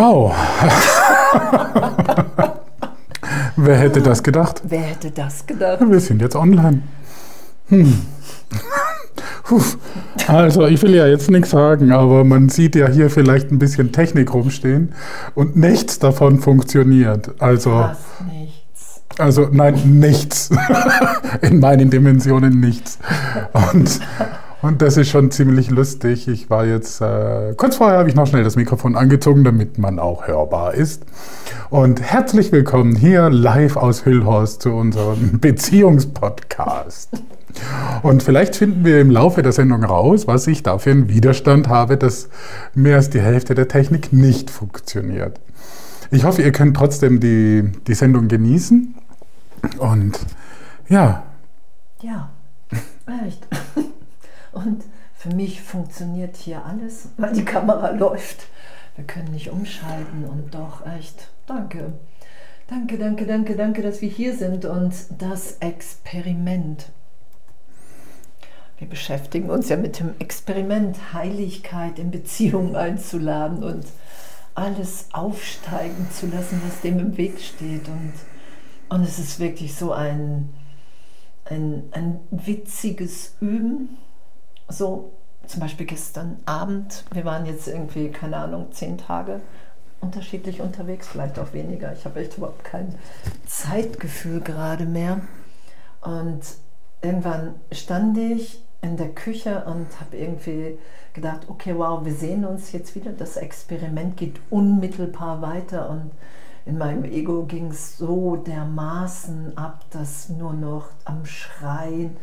Wow. Wer hätte das gedacht? Wer hätte das gedacht? Wir sind jetzt online. Hm. Also, ich will ja jetzt nichts sagen, aber man sieht ja hier vielleicht ein bisschen Technik rumstehen und nichts davon funktioniert. Also, nichts. also nein, nichts. In meinen Dimensionen nichts. Und, und das ist schon ziemlich lustig. Ich war jetzt, äh, kurz vorher habe ich noch schnell das Mikrofon angezogen, damit man auch hörbar ist. Und herzlich willkommen hier live aus Hüllhorst zu unserem Beziehungspodcast. Und vielleicht finden wir im Laufe der Sendung raus, was ich da für einen Widerstand habe, dass mehr als die Hälfte der Technik nicht funktioniert. Ich hoffe, ihr könnt trotzdem die, die Sendung genießen. Und ja, Ja, echt. Und für mich funktioniert hier alles, weil die Kamera läuft. Wir können nicht umschalten und doch echt, danke. Danke, danke, danke, danke, dass wir hier sind und das Experiment. Wir beschäftigen uns ja mit dem Experiment, Heiligkeit in Beziehungen einzuladen und alles aufsteigen zu lassen, was dem im Weg steht. Und, und es ist wirklich so ein, ein, ein witziges Üben. So zum Beispiel gestern Abend, wir waren jetzt irgendwie, keine Ahnung, zehn Tage unterschiedlich unterwegs, vielleicht auch weniger. Ich habe echt überhaupt kein Zeitgefühl gerade mehr. Und irgendwann stand ich in der Küche und habe irgendwie gedacht, okay, wow, wir sehen uns jetzt wieder. Das Experiment geht unmittelbar weiter und in meinem Ego ging es so dermaßen ab, dass nur noch am Schreien,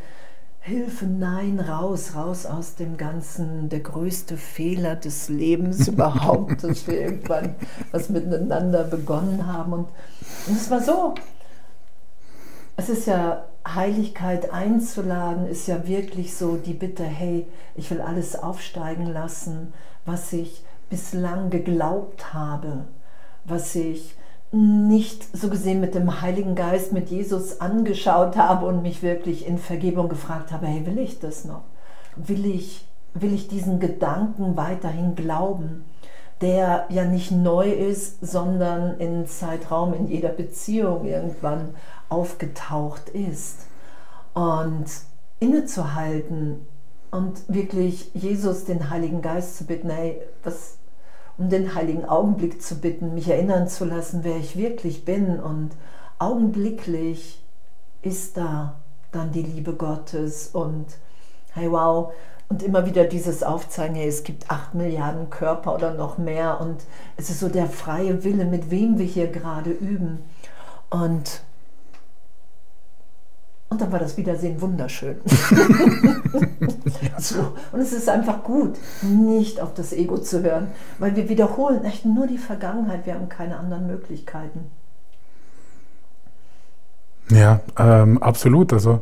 Hilfe, nein, raus, raus aus dem Ganzen, der größte Fehler des Lebens überhaupt, dass wir irgendwann was miteinander begonnen haben. Und, es war so, es ist ja Heiligkeit einzuladen, ist ja wirklich so die Bitte, hey, ich will alles aufsteigen lassen, was ich bislang geglaubt habe, was ich nicht so gesehen mit dem Heiligen Geist, mit Jesus angeschaut habe und mich wirklich in Vergebung gefragt habe, hey, will ich das noch? Will ich, will ich diesen Gedanken weiterhin glauben, der ja nicht neu ist, sondern in Zeitraum, in jeder Beziehung irgendwann aufgetaucht ist. Und innezuhalten und wirklich Jesus, den Heiligen Geist zu bitten, hey, was, um den heiligen Augenblick zu bitten, mich erinnern zu lassen, wer ich wirklich bin. Und augenblicklich ist da dann die Liebe Gottes und hey wow, und immer wieder dieses Aufzeigen, hey, es gibt acht Milliarden Körper oder noch mehr und es ist so der freie Wille, mit wem wir hier gerade üben. Und und dann war das Wiedersehen wunderschön. so. Und es ist einfach gut, nicht auf das Ego zu hören, weil wir wiederholen echt nur die Vergangenheit, wir haben keine anderen Möglichkeiten. ja, ähm, absolut. Also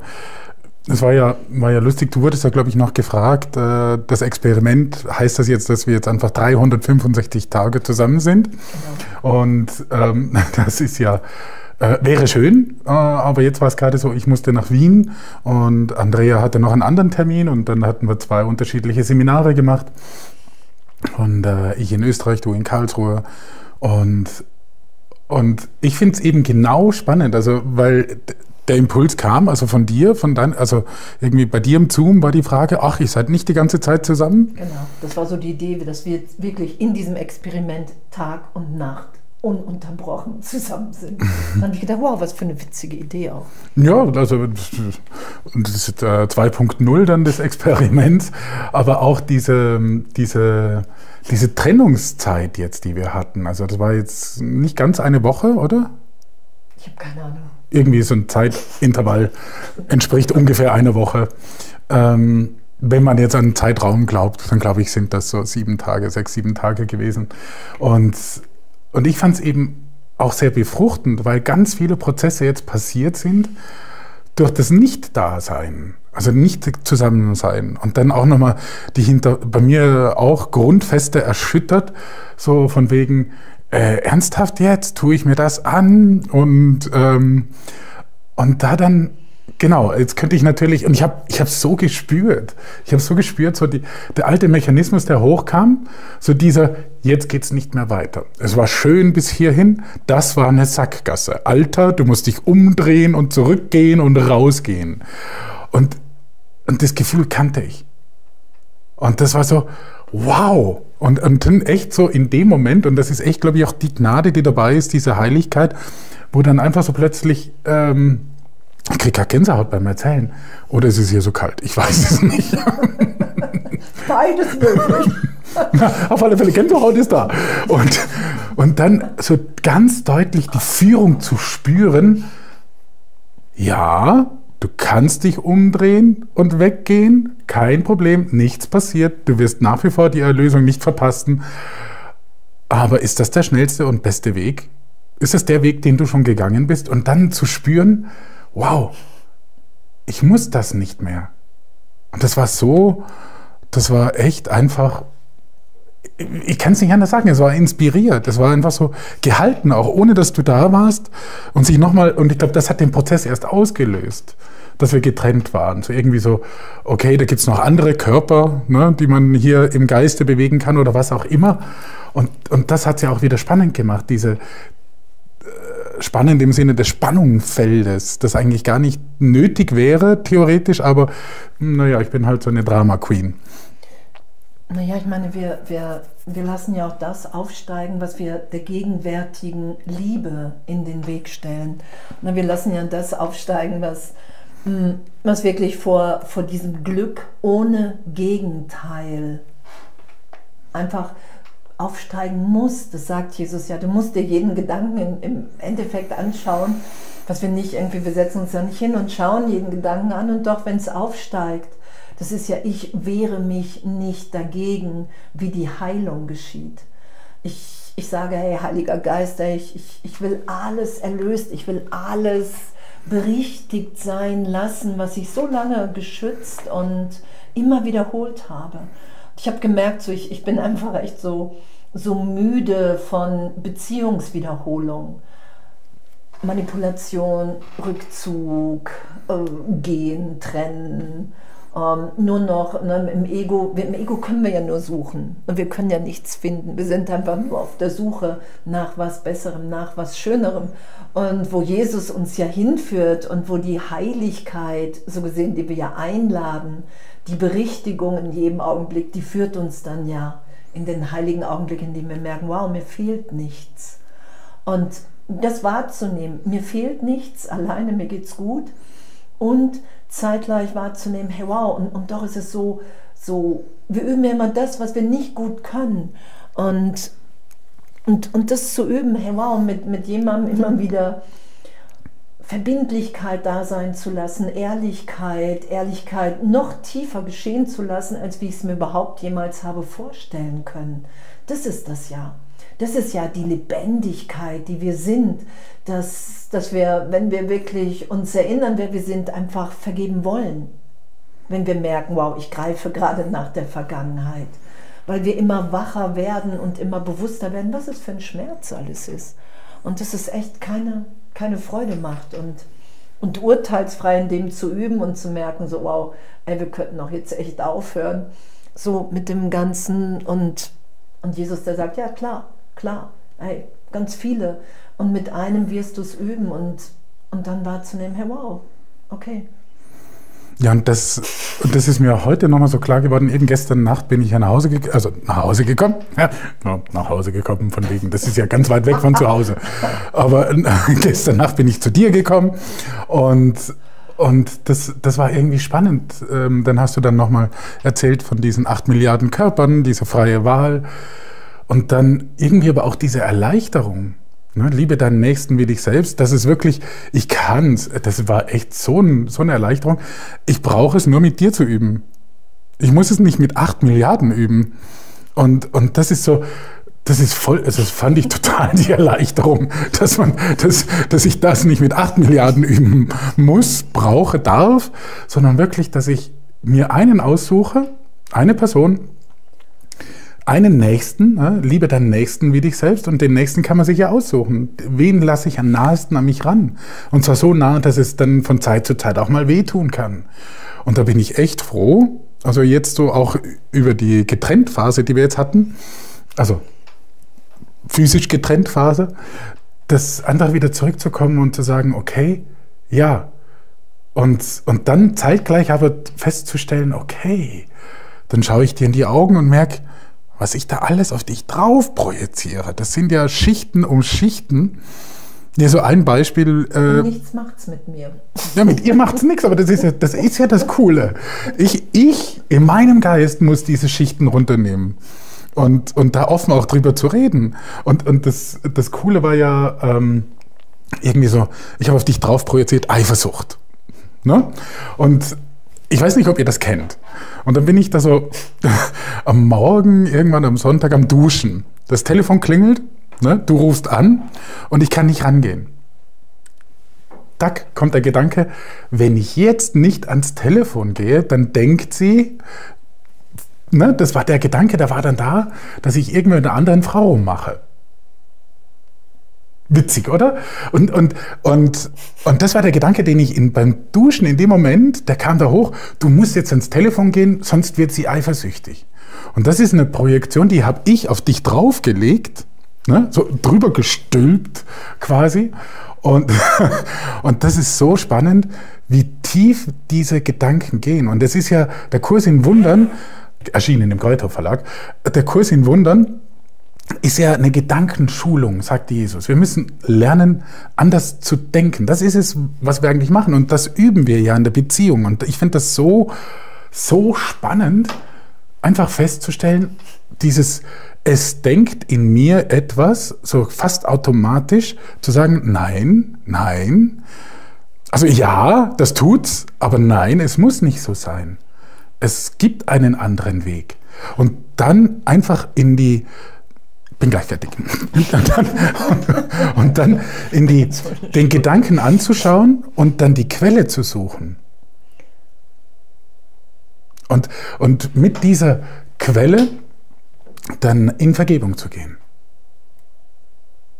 es war ja, war ja lustig, du wurdest ja, glaube ich, noch gefragt, äh, das Experiment, heißt das jetzt, dass wir jetzt einfach 365 Tage zusammen sind? Genau. Und ähm, das ist ja, äh, wäre schön, äh, aber jetzt war es gerade so, ich musste nach Wien und Andrea hatte noch einen anderen Termin und dann hatten wir zwei unterschiedliche Seminare gemacht. Und äh, ich in Österreich, du in Karlsruhe. Und, und ich finde es eben genau spannend, also weil der Impuls kam, also von dir, von dein, also irgendwie bei dir im Zoom war die Frage, ach, ihr seid nicht die ganze Zeit zusammen? Genau, das war so die Idee, dass wir jetzt wirklich in diesem Experiment Tag und Nacht ununterbrochen zusammen sind. Dann habe ich gedacht, wow, was für eine witzige Idee auch. Ja, also das und das ist äh, 2.0 dann des Experiments, aber auch diese, diese, diese Trennungszeit jetzt, die wir hatten. Also das war jetzt nicht ganz eine Woche, oder? Ich habe keine Ahnung. Irgendwie so ein Zeitintervall entspricht ungefähr einer Woche. Ähm, wenn man jetzt an den Zeitraum glaubt, dann glaube ich, sind das so sieben Tage, sechs, sieben Tage gewesen. Und, und ich fand es eben auch sehr befruchtend, weil ganz viele Prozesse jetzt passiert sind durch das Nicht-Dasein, also nicht Zusammensein. Und dann auch nochmal die hinter, bei mir auch Grundfeste erschüttert, so von wegen, äh, ernsthaft jetzt, tue ich mir das an? Und, ähm, und da dann Genau, jetzt könnte ich natürlich, und ich habe ich hab so gespürt, ich habe so gespürt, so die, der alte Mechanismus, der hochkam, so dieser, jetzt geht's nicht mehr weiter. Es war schön bis hierhin, das war eine Sackgasse. Alter, du musst dich umdrehen und zurückgehen und rausgehen. Und, und das Gefühl kannte ich. Und das war so, wow. Und, und dann echt so in dem Moment, und das ist echt, glaube ich, auch die Gnade, die dabei ist, diese Heiligkeit, wo dann einfach so plötzlich... Ähm, ich kriege gar Gänsehaut beim Erzählen. Oder ist es hier so kalt? Ich weiß es nicht. Beides möglich. Auf alle Fälle, Gänsehaut ist da. Und, und dann so ganz deutlich die Führung zu spüren, ja, du kannst dich umdrehen und weggehen, kein Problem, nichts passiert, du wirst nach wie vor die Erlösung nicht verpassen. Aber ist das der schnellste und beste Weg? Ist das der Weg, den du schon gegangen bist? Und dann zu spüren, wow, ich muss das nicht mehr. Und das war so, das war echt einfach, ich kann es nicht anders sagen, es war inspiriert, es war einfach so gehalten, auch ohne dass du da warst und sich nochmal, und ich glaube, das hat den Prozess erst ausgelöst, dass wir getrennt waren. So irgendwie so, okay, da gibt es noch andere Körper, ne, die man hier im Geiste bewegen kann oder was auch immer. Und, und das hat es ja auch wieder spannend gemacht, diese, spannend im Sinne des Spannungsfeldes, das eigentlich gar nicht nötig wäre, theoretisch, aber naja, ich bin halt so eine Drama Queen. Naja, ich meine, wir, wir, wir lassen ja auch das aufsteigen, was wir der gegenwärtigen Liebe in den Weg stellen. wir lassen ja das aufsteigen, was, hm, was wirklich vor, vor diesem Glück ohne Gegenteil einfach aufsteigen muss. Das sagt Jesus ja. Du musst dir jeden Gedanken im Endeffekt anschauen, was wir nicht irgendwie, wir setzen uns ja nicht hin und schauen jeden Gedanken an und doch, wenn es aufsteigt, das ist ja, ich wehre mich nicht dagegen, wie die Heilung geschieht. Ich, ich sage, hey, Heiliger Geist, ich, ich, ich will alles erlöst, ich will alles berichtigt sein lassen, was ich so lange geschützt und immer wiederholt habe. Ich habe gemerkt, so ich, ich bin einfach echt so, so müde von Beziehungswiederholung. Manipulation, Rückzug, äh, gehen, trennen. Ähm, nur noch ne, im Ego, im Ego können wir ja nur suchen und wir können ja nichts finden. Wir sind einfach nur auf der Suche nach was Besserem, nach was Schönerem. Und wo Jesus uns ja hinführt und wo die Heiligkeit, so gesehen, die wir ja einladen, die Berichtigung in jedem Augenblick, die führt uns dann ja in den heiligen Augenblicken, in denen wir merken, wow, mir fehlt nichts. Und das wahrzunehmen, mir fehlt nichts, alleine mir geht's gut. Und zeitgleich wahrzunehmen, hey wow, und, und doch ist es so, so, wir üben ja immer das, was wir nicht gut können. Und, und, und das zu üben, hey wow, mit, mit jemandem immer wieder Verbindlichkeit da sein zu lassen, Ehrlichkeit, Ehrlichkeit noch tiefer geschehen zu lassen, als wie ich es mir überhaupt jemals habe vorstellen können. Das ist das ja. Das ist ja die Lebendigkeit, die wir sind, dass, dass wir, wenn wir wirklich uns erinnern, wer wir sind, einfach vergeben wollen. Wenn wir merken, wow, ich greife gerade nach der Vergangenheit. Weil wir immer wacher werden und immer bewusster werden, was es für ein Schmerz alles ist. Und das ist echt keine keine Freude macht und, und urteilsfrei in dem zu üben und zu merken, so wow, ey, wir könnten auch jetzt echt aufhören, so mit dem Ganzen und, und Jesus, der sagt, ja klar, klar, ey, ganz viele. Und mit einem wirst du es üben und, und dann wahrzunehmen, hey wow, okay, ja, und das, das ist mir heute nochmal so klar geworden. Eben gestern Nacht bin ich ja nach Hause, gekommen, also nach Hause gekommen. Ja, nach Hause gekommen von wegen. Das ist ja ganz weit weg von zu Hause. Aber äh, gestern Nacht bin ich zu dir gekommen und und das, das war irgendwie spannend. Ähm, dann hast du dann nochmal erzählt von diesen acht Milliarden Körpern, diese freie Wahl. Und dann irgendwie aber auch diese Erleichterung. Ne, liebe deinen Nächsten wie dich selbst. Das ist wirklich, ich kann's. Das war echt so, ein, so eine Erleichterung. Ich brauche es nur mit dir zu üben. Ich muss es nicht mit acht Milliarden üben. Und, und das ist so, das ist voll, also das fand ich total die Erleichterung, dass man, dass, dass ich das nicht mit acht Milliarden üben muss, brauche, darf, sondern wirklich, dass ich mir einen aussuche, eine Person, einen Nächsten, ne, liebe deinen Nächsten wie dich selbst und den Nächsten kann man sich ja aussuchen. Wen lasse ich am nahesten an mich ran? Und zwar so nah, dass es dann von Zeit zu Zeit auch mal wehtun kann. Und da bin ich echt froh, also jetzt so auch über die Getrenntphase, die wir jetzt hatten, also physisch getrennt Phase, das einfach wieder zurückzukommen und zu sagen, okay, ja. Und, und dann zeitgleich aber festzustellen, okay, dann schaue ich dir in die Augen und merke, was ich da alles auf dich drauf projiziere. Das sind ja Schichten um Schichten. Ja, so ein Beispiel. Äh, nichts macht's mit mir. Ja, mit ihr macht's nichts, aber das ist ja das, ist ja das Coole. Ich, ich in meinem Geist muss diese Schichten runternehmen. Und, und da offen auch drüber zu reden. Und, und das, das Coole war ja ähm, irgendwie so, ich habe auf dich drauf projiziert, Eifersucht. Ne? Und ich weiß nicht, ob ihr das kennt. Und dann bin ich da so am Morgen, irgendwann am Sonntag am Duschen. Das Telefon klingelt, ne? du rufst an und ich kann nicht rangehen. Tack, kommt der Gedanke, wenn ich jetzt nicht ans Telefon gehe, dann denkt sie, ne, das war der Gedanke, der war dann da, dass ich irgendwie eine anderen Frau mache. Witzig, oder? Und, und, und, und das war der Gedanke, den ich in, beim Duschen in dem Moment, der kam da hoch, du musst jetzt ans Telefon gehen, sonst wird sie eifersüchtig. Und das ist eine Projektion, die habe ich auf dich draufgelegt, ne? so drüber gestülpt quasi. Und, und das ist so spannend, wie tief diese Gedanken gehen. Und das ist ja der Kurs in Wundern, erschienen im Kräuter Verlag, der Kurs in Wundern ist ja eine Gedankenschulung, sagt Jesus. Wir müssen lernen, anders zu denken. Das ist es, was wir eigentlich machen. Und das üben wir ja in der Beziehung. Und ich finde das so, so spannend, einfach festzustellen, dieses, es denkt in mir etwas, so fast automatisch, zu sagen, nein, nein. Also ja, das tut's, aber nein, es muss nicht so sein. Es gibt einen anderen Weg. Und dann einfach in die bin gleich fertig. Und dann, und dann in die, den Gedanken anzuschauen und dann die Quelle zu suchen. Und, und mit dieser Quelle dann in Vergebung zu gehen.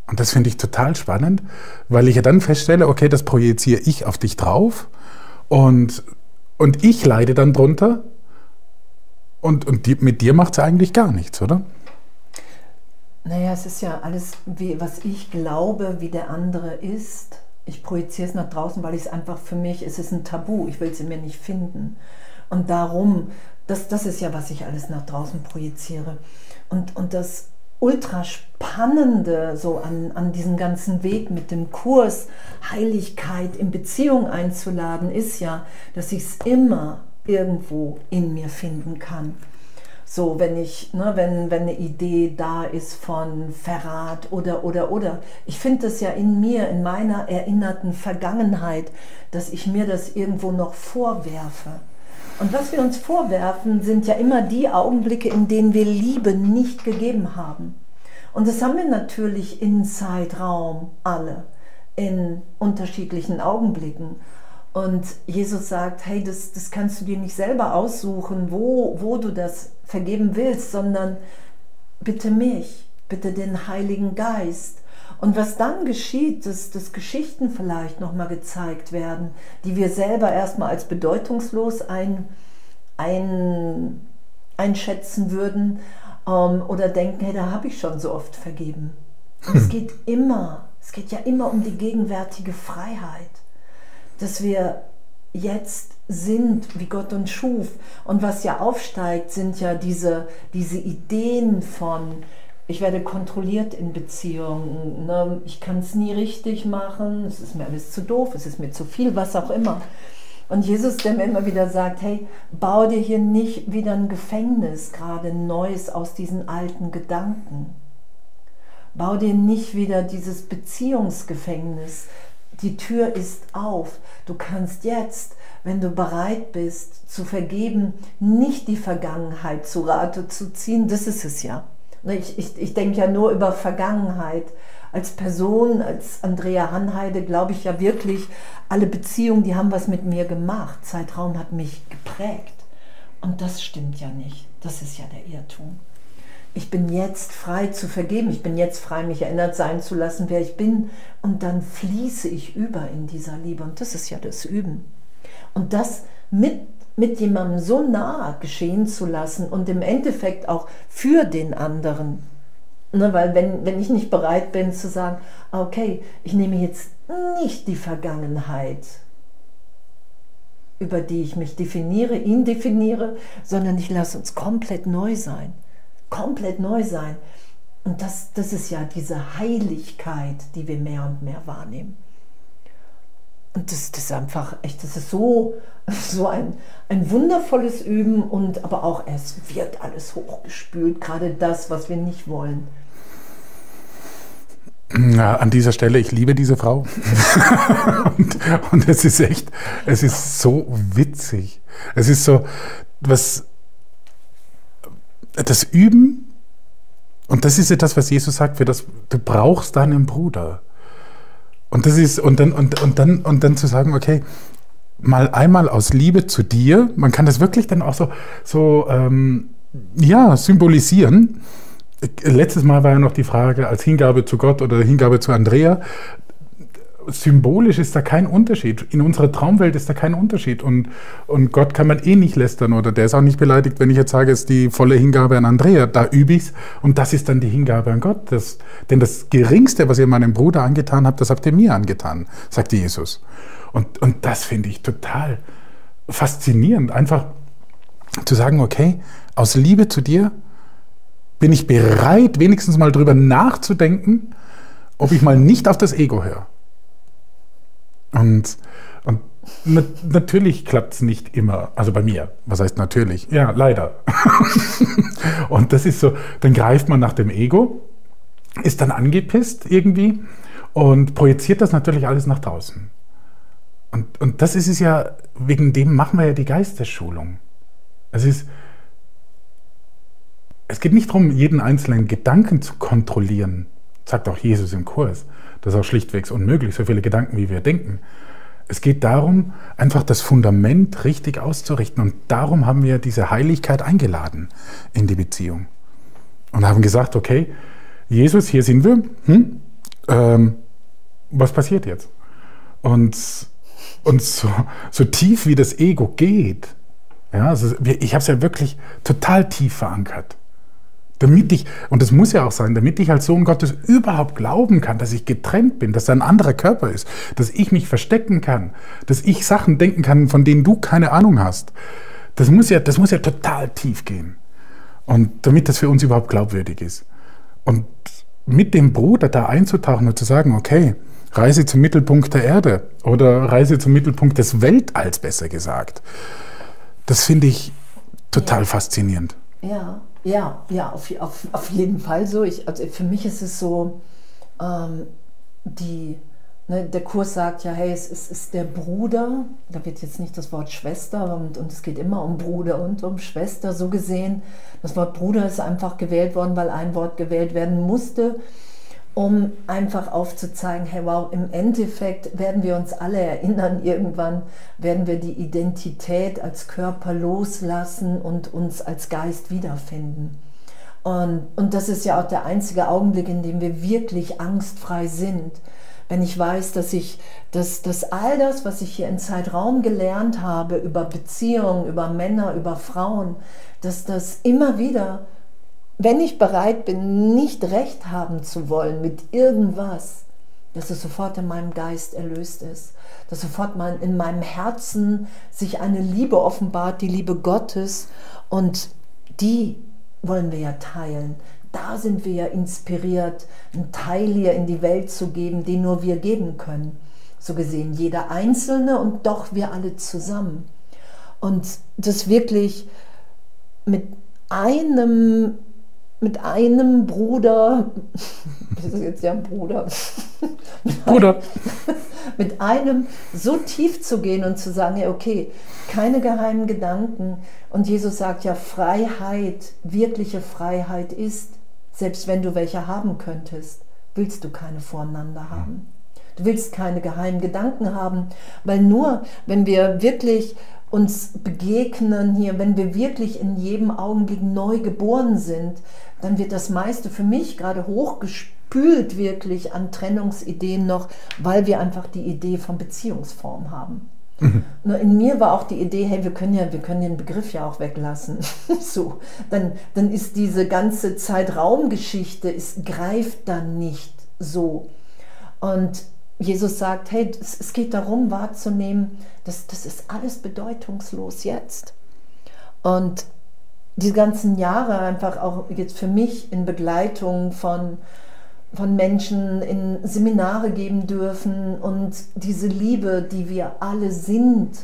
Und das finde ich total spannend, weil ich ja dann feststelle, okay, das projiziere ich auf dich drauf und, und ich leide dann drunter und, und die, mit dir macht es eigentlich gar nichts, oder? Naja, es ist ja alles, wie, was ich glaube, wie der andere ist. Ich projiziere es nach draußen, weil ich es einfach für mich, es ist ein Tabu, ich will es in mir nicht finden. Und darum, das, das ist ja, was ich alles nach draußen projiziere. Und, und das ultra spannende so an, an diesem ganzen Weg mit dem Kurs Heiligkeit in Beziehung einzuladen, ist ja, dass ich es immer irgendwo in mir finden kann. So, wenn ich, ne, wenn, wenn eine Idee da ist von Verrat oder, oder, oder. Ich finde das ja in mir, in meiner erinnerten Vergangenheit, dass ich mir das irgendwo noch vorwerfe. Und was wir uns vorwerfen, sind ja immer die Augenblicke, in denen wir Liebe nicht gegeben haben. Und das haben wir natürlich in Zeitraum alle, in unterschiedlichen Augenblicken. Und Jesus sagt, hey, das, das kannst du dir nicht selber aussuchen, wo, wo du das vergeben willst, sondern bitte mich, bitte den Heiligen Geist. Und was dann geschieht, dass, dass Geschichten vielleicht nochmal gezeigt werden, die wir selber erstmal als bedeutungslos ein, ein, einschätzen würden ähm, oder denken, hey, da habe ich schon so oft vergeben. Und es geht immer, es geht ja immer um die gegenwärtige Freiheit dass wir jetzt sind, wie Gott uns schuf. Und was ja aufsteigt, sind ja diese, diese Ideen von, ich werde kontrolliert in Beziehungen, ne? ich kann es nie richtig machen, es ist mir alles zu doof, es ist mir zu viel, was auch immer. Und Jesus, der mir immer wieder sagt, hey, bau dir hier nicht wieder ein Gefängnis, gerade Neues aus diesen alten Gedanken. Bau dir nicht wieder dieses Beziehungsgefängnis, die Tür ist auf. Du kannst jetzt, wenn du bereit bist zu vergeben, nicht die Vergangenheit zu Rate zu ziehen. Das ist es ja. Ich, ich, ich denke ja nur über Vergangenheit. Als Person, als Andrea Hanheide, glaube ich ja wirklich, alle Beziehungen, die haben was mit mir gemacht. Zeitraum hat mich geprägt. Und das stimmt ja nicht. Das ist ja der Irrtum. Ich bin jetzt frei zu vergeben, ich bin jetzt frei, mich erinnert sein zu lassen, wer ich bin. Und dann fließe ich über in dieser Liebe. Und das ist ja das Üben. Und das mit, mit jemandem so nah geschehen zu lassen und im Endeffekt auch für den anderen. Ne, weil wenn, wenn ich nicht bereit bin zu sagen, okay, ich nehme jetzt nicht die Vergangenheit, über die ich mich definiere, ihn definiere, sondern ich lasse uns komplett neu sein komplett neu sein. Und das, das ist ja diese Heiligkeit, die wir mehr und mehr wahrnehmen. Und das, das ist einfach echt, das ist so, so ein, ein wundervolles Üben und aber auch es wird alles hochgespült, gerade das, was wir nicht wollen. Ja, an dieser Stelle, ich liebe diese Frau. und, und es ist echt, es ist so witzig. Es ist so, was, das Üben, und das ist ja das, was Jesus sagt, für das, du brauchst deinen Bruder. Und das ist, und dann, und, und dann, und dann zu sagen, okay, mal einmal aus Liebe zu dir, man kann das wirklich dann auch so, so ähm, ja, symbolisieren. Letztes Mal war ja noch die Frage als Hingabe zu Gott oder Hingabe zu Andrea symbolisch ist da kein Unterschied. In unserer Traumwelt ist da kein Unterschied. Und, und Gott kann man eh nicht lästern oder der ist auch nicht beleidigt, wenn ich jetzt sage, es ist die volle Hingabe an Andrea. Da übe ich's und das ist dann die Hingabe an Gott. Das, denn das Geringste, was ihr meinem Bruder angetan habt, das habt ihr mir angetan, sagt Jesus. Und, und das finde ich total faszinierend. Einfach zu sagen, okay, aus Liebe zu dir bin ich bereit, wenigstens mal drüber nachzudenken, ob ich mal nicht auf das Ego höre. Und, und na, natürlich klappt es nicht immer. Also bei mir. Was heißt natürlich? Ja, leider. und das ist so, dann greift man nach dem Ego, ist dann angepisst irgendwie und projiziert das natürlich alles nach draußen. Und, und das ist es ja, wegen dem machen wir ja die Geistesschulung. Es ist, es geht nicht darum, jeden einzelnen Gedanken zu kontrollieren, sagt auch Jesus im Kurs. Das ist auch schlichtweg unmöglich, so viele Gedanken, wie wir denken. Es geht darum, einfach das Fundament richtig auszurichten. Und darum haben wir diese Heiligkeit eingeladen in die Beziehung. Und haben gesagt, okay, Jesus, hier sind wir. Hm? Ähm, was passiert jetzt? Und, und so, so tief wie das Ego geht, ja, also ich habe es ja wirklich total tief verankert. Damit ich, und das muss ja auch sein, damit ich als Sohn Gottes überhaupt glauben kann, dass ich getrennt bin, dass da ein anderer Körper ist, dass ich mich verstecken kann, dass ich Sachen denken kann, von denen du keine Ahnung hast. Das muss ja, das muss ja total tief gehen. Und damit das für uns überhaupt glaubwürdig ist. Und mit dem Bruder da einzutauchen und zu sagen, okay, Reise zum Mittelpunkt der Erde oder Reise zum Mittelpunkt des Weltalls, besser gesagt. Das finde ich total ja. faszinierend. Ja, ja, ja, auf, auf, auf jeden Fall so. Ich, also für mich ist es so, ähm, die, ne, der Kurs sagt ja, hey, es ist, ist der Bruder, da wird jetzt nicht das Wort Schwester und, und es geht immer um Bruder und um Schwester, so gesehen. Das Wort Bruder ist einfach gewählt worden, weil ein Wort gewählt werden musste um einfach aufzuzeigen, hey wow, im Endeffekt werden wir uns alle erinnern, irgendwann werden wir die Identität als Körper loslassen und uns als Geist wiederfinden. Und, und das ist ja auch der einzige Augenblick, in dem wir wirklich angstfrei sind. Wenn ich weiß, dass ich, dass, dass all das, was ich hier in Zeitraum gelernt habe, über Beziehungen, über Männer, über Frauen, dass das immer wieder wenn ich bereit bin, nicht recht haben zu wollen mit irgendwas, dass es sofort in meinem Geist erlöst ist, dass sofort mein, in meinem Herzen sich eine Liebe offenbart, die Liebe Gottes und die wollen wir ja teilen. Da sind wir ja inspiriert, einen Teil hier in die Welt zu geben, den nur wir geben können. So gesehen, jeder Einzelne und doch wir alle zusammen. Und das wirklich mit einem mit einem Bruder, das ist jetzt ja ein Bruder, Bruder, mit einem so tief zu gehen und zu sagen, ja okay, keine geheimen Gedanken. Und Jesus sagt ja, Freiheit, wirkliche Freiheit ist, selbst wenn du welche haben könntest, willst du keine voreinander haben. Du willst keine geheimen Gedanken haben, weil nur wenn wir wirklich uns begegnen hier, wenn wir wirklich in jedem Augenblick neu geboren sind, dann wird das meiste für mich gerade hochgespült wirklich an Trennungsideen noch, weil wir einfach die Idee von Beziehungsform haben. Mhm. Nur in mir war auch die Idee, hey, wir können ja, wir können den Begriff ja auch weglassen. so, dann, dann ist diese ganze Zeitraumgeschichte, es greift dann nicht so. Und Jesus sagt, hey, es, geht darum wahrzunehmen, dass das ist alles bedeutungslos jetzt. Und die ganzen Jahre einfach auch jetzt für mich in Begleitung von von Menschen in Seminare geben dürfen und diese Liebe, die wir alle sind,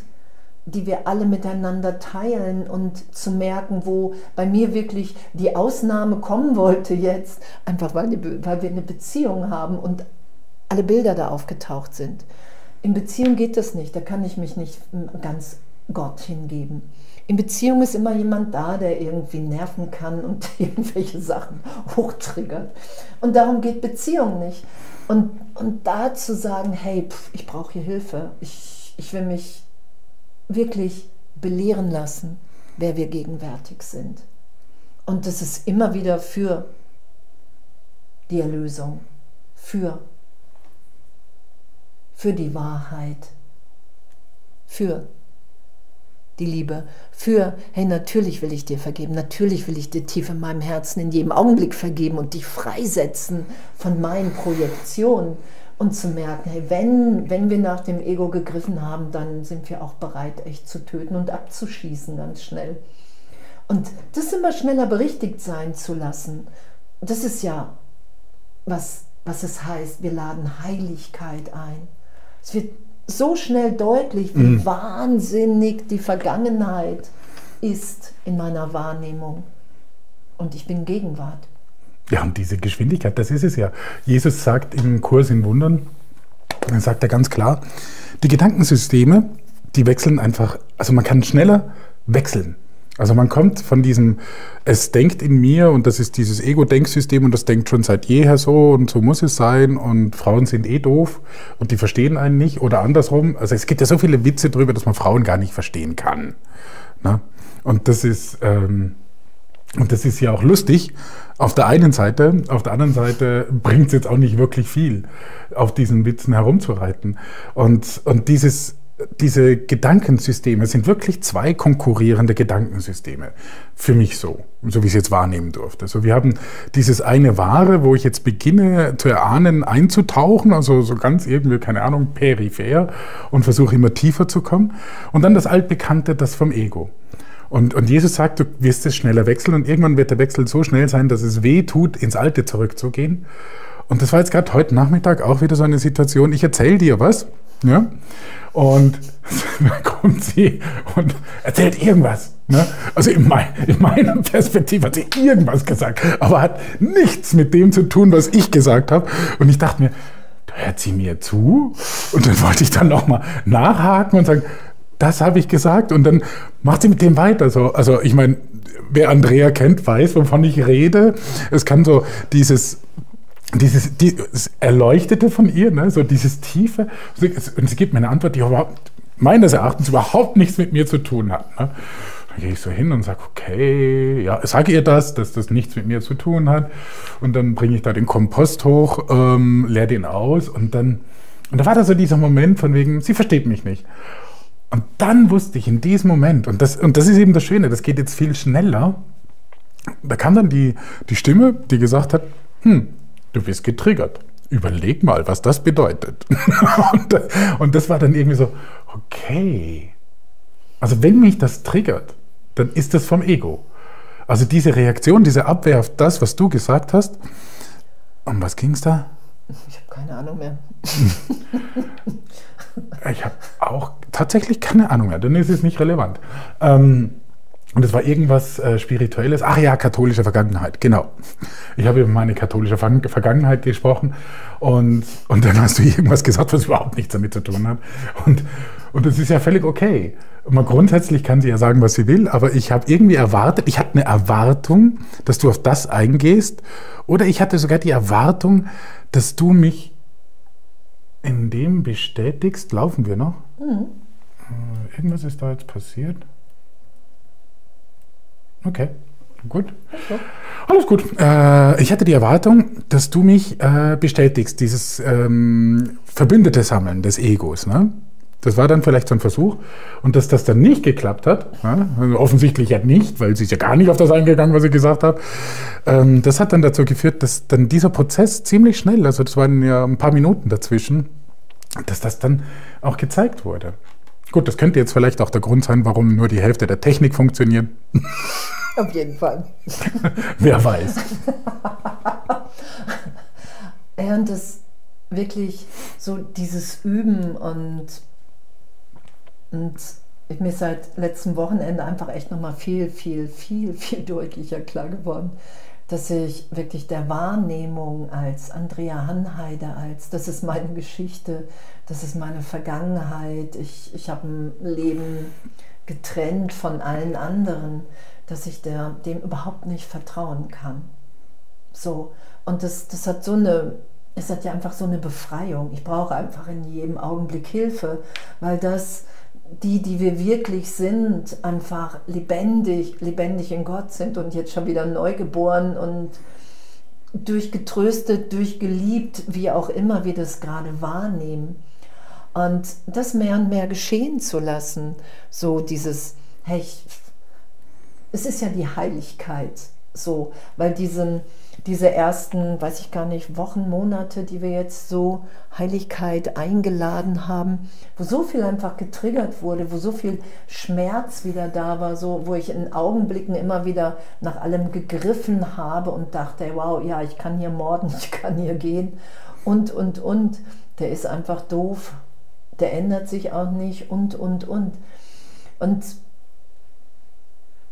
die wir alle miteinander teilen und zu merken, wo bei mir wirklich die Ausnahme kommen wollte jetzt, einfach weil, weil wir eine Beziehung haben und alle Bilder da aufgetaucht sind. In Beziehung geht das nicht, da kann ich mich nicht ganz Gott hingeben. In Beziehung ist immer jemand da, der irgendwie nerven kann und irgendwelche Sachen hochtriggert. Und darum geht Beziehung nicht. Und, und da zu sagen, hey, pff, ich brauche hier Hilfe, ich, ich will mich wirklich belehren lassen, wer wir gegenwärtig sind. Und das ist immer wieder für die Erlösung, für, für die Wahrheit, für die Liebe für, hey, natürlich will ich dir vergeben, natürlich will ich dir tief in meinem Herzen in jedem Augenblick vergeben und dich freisetzen von meinen Projektionen und zu merken, hey, wenn, wenn wir nach dem Ego gegriffen haben, dann sind wir auch bereit, echt zu töten und abzuschießen ganz schnell. Und das immer schneller berichtigt sein zu lassen, das ist ja, was, was es heißt, wir laden Heiligkeit ein. Es wird so schnell deutlich, wie mhm. wahnsinnig die Vergangenheit ist in meiner Wahrnehmung. Und ich bin Gegenwart. Ja, und diese Geschwindigkeit, das ist es ja. Jesus sagt im Kurs in Wundern, dann sagt er ganz klar, die Gedankensysteme, die wechseln einfach, also man kann schneller wechseln. Also man kommt von diesem, es denkt in mir und das ist dieses Ego-Denksystem und das denkt schon seit jeher so und so muss es sein und Frauen sind eh doof und die verstehen einen nicht oder andersrum. Also es gibt ja so viele Witze drüber, dass man Frauen gar nicht verstehen kann. Ne? Und das ist, ähm, und das ist ja auch lustig auf der einen Seite, auf der anderen Seite bringt es jetzt auch nicht wirklich viel, auf diesen Witzen herumzureiten. Und, und dieses diese Gedankensysteme sind wirklich zwei konkurrierende Gedankensysteme. Für mich so, so wie ich es jetzt wahrnehmen durfte. Also wir haben dieses eine Wahre, wo ich jetzt beginne zu erahnen, einzutauchen, also so ganz irgendwie, keine Ahnung, peripher und versuche immer tiefer zu kommen. Und dann das Altbekannte, das vom Ego. Und, und Jesus sagt, du wirst es schneller wechseln und irgendwann wird der Wechsel so schnell sein, dass es weh tut, ins Alte zurückzugehen. Und das war jetzt gerade heute Nachmittag auch wieder so eine Situation. Ich erzähle dir was, ja, und dann kommt sie und erzählt irgendwas. Ne? Also in, mein, in, meiner Perspektive hat sie irgendwas gesagt, aber hat nichts mit dem zu tun, was ich gesagt habe. Und ich dachte mir, hört sie mir zu? Und dann wollte ich dann nochmal nachhaken und sagen, das habe ich gesagt. Und dann macht sie mit dem weiter. So, also ich meine, wer Andrea kennt, weiß, wovon ich rede. Es kann so dieses dieses die, Erleuchtete von ihr, ne, so dieses Tiefe. Und sie gibt mir eine Antwort, die überhaupt, meines Erachtens überhaupt nichts mit mir zu tun hat. Ne. Dann gehe ich so hin und sage, okay, ja, sage ihr das, dass das nichts mit mir zu tun hat. Und dann bringe ich da den Kompost hoch, ähm, leer den aus und dann, und da war da so dieser Moment von wegen, sie versteht mich nicht. Und dann wusste ich in diesem Moment, und das, und das ist eben das Schöne, das geht jetzt viel schneller, da kam dann die, die Stimme, die gesagt hat, hm, du wirst getriggert. Überleg mal, was das bedeutet. und, und das war dann irgendwie so, okay. Also wenn mich das triggert, dann ist das vom Ego. Also diese Reaktion, diese Abwehr auf das, was du gesagt hast. Um was ging es da? Ich habe keine Ahnung mehr. ich habe auch tatsächlich keine Ahnung mehr, dann ist es nicht relevant. Ähm, und es war irgendwas äh, Spirituelles. Ach ja, katholische Vergangenheit, genau. Ich habe über meine katholische Vergangenheit gesprochen und, und dann hast du irgendwas gesagt, was überhaupt nichts damit zu tun hat. Und, und das ist ja völlig okay. Man grundsätzlich kann sie ja sagen, was sie will, aber ich habe irgendwie erwartet, ich hatte eine Erwartung, dass du auf das eingehst. Oder ich hatte sogar die Erwartung, dass du mich in dem bestätigst. Laufen wir noch? Mhm. Äh, irgendwas ist da jetzt passiert. Okay, gut. Okay. Alles gut. Äh, ich hatte die Erwartung, dass du mich äh, bestätigst, dieses ähm, Verbündete sammeln des Egos. Ne? Das war dann vielleicht so ein Versuch. Und dass das dann nicht geklappt hat, ja, also offensichtlich ja nicht, weil sie ist ja gar nicht auf das eingegangen, was ich gesagt habe, ähm, das hat dann dazu geführt, dass dann dieser Prozess ziemlich schnell, also das waren ja ein paar Minuten dazwischen, dass das dann auch gezeigt wurde. Gut, das könnte jetzt vielleicht auch der Grund sein, warum nur die Hälfte der Technik funktioniert. Auf jeden Fall. Wer weiß. ja, und das wirklich so dieses Üben und und mir ist seit letztem Wochenende einfach echt nochmal viel, viel, viel, viel deutlicher klar geworden, dass ich wirklich der Wahrnehmung als Andrea Hanheide, als das ist meine Geschichte, das ist meine Vergangenheit, ich, ich habe ein Leben getrennt von allen anderen, dass ich der, dem überhaupt nicht vertrauen kann. So, und das, das hat so eine, es hat ja einfach so eine Befreiung. Ich brauche einfach in jedem Augenblick Hilfe, weil das die, die wir wirklich sind, einfach lebendig, lebendig in Gott sind und jetzt schon wieder neu geboren und durchgetröstet, durchgeliebt, wie auch immer wir das gerade wahrnehmen. Und das mehr und mehr geschehen zu lassen, so dieses, hey, ich, es ist ja die Heiligkeit, so, weil diesen, diese ersten, weiß ich gar nicht, Wochen, Monate, die wir jetzt so Heiligkeit eingeladen haben, wo so viel einfach getriggert wurde, wo so viel Schmerz wieder da war, so, wo ich in Augenblicken immer wieder nach allem gegriffen habe und dachte, wow, ja, ich kann hier morden, ich kann hier gehen und, und, und. Der ist einfach doof, der ändert sich auch nicht und, und, und. Und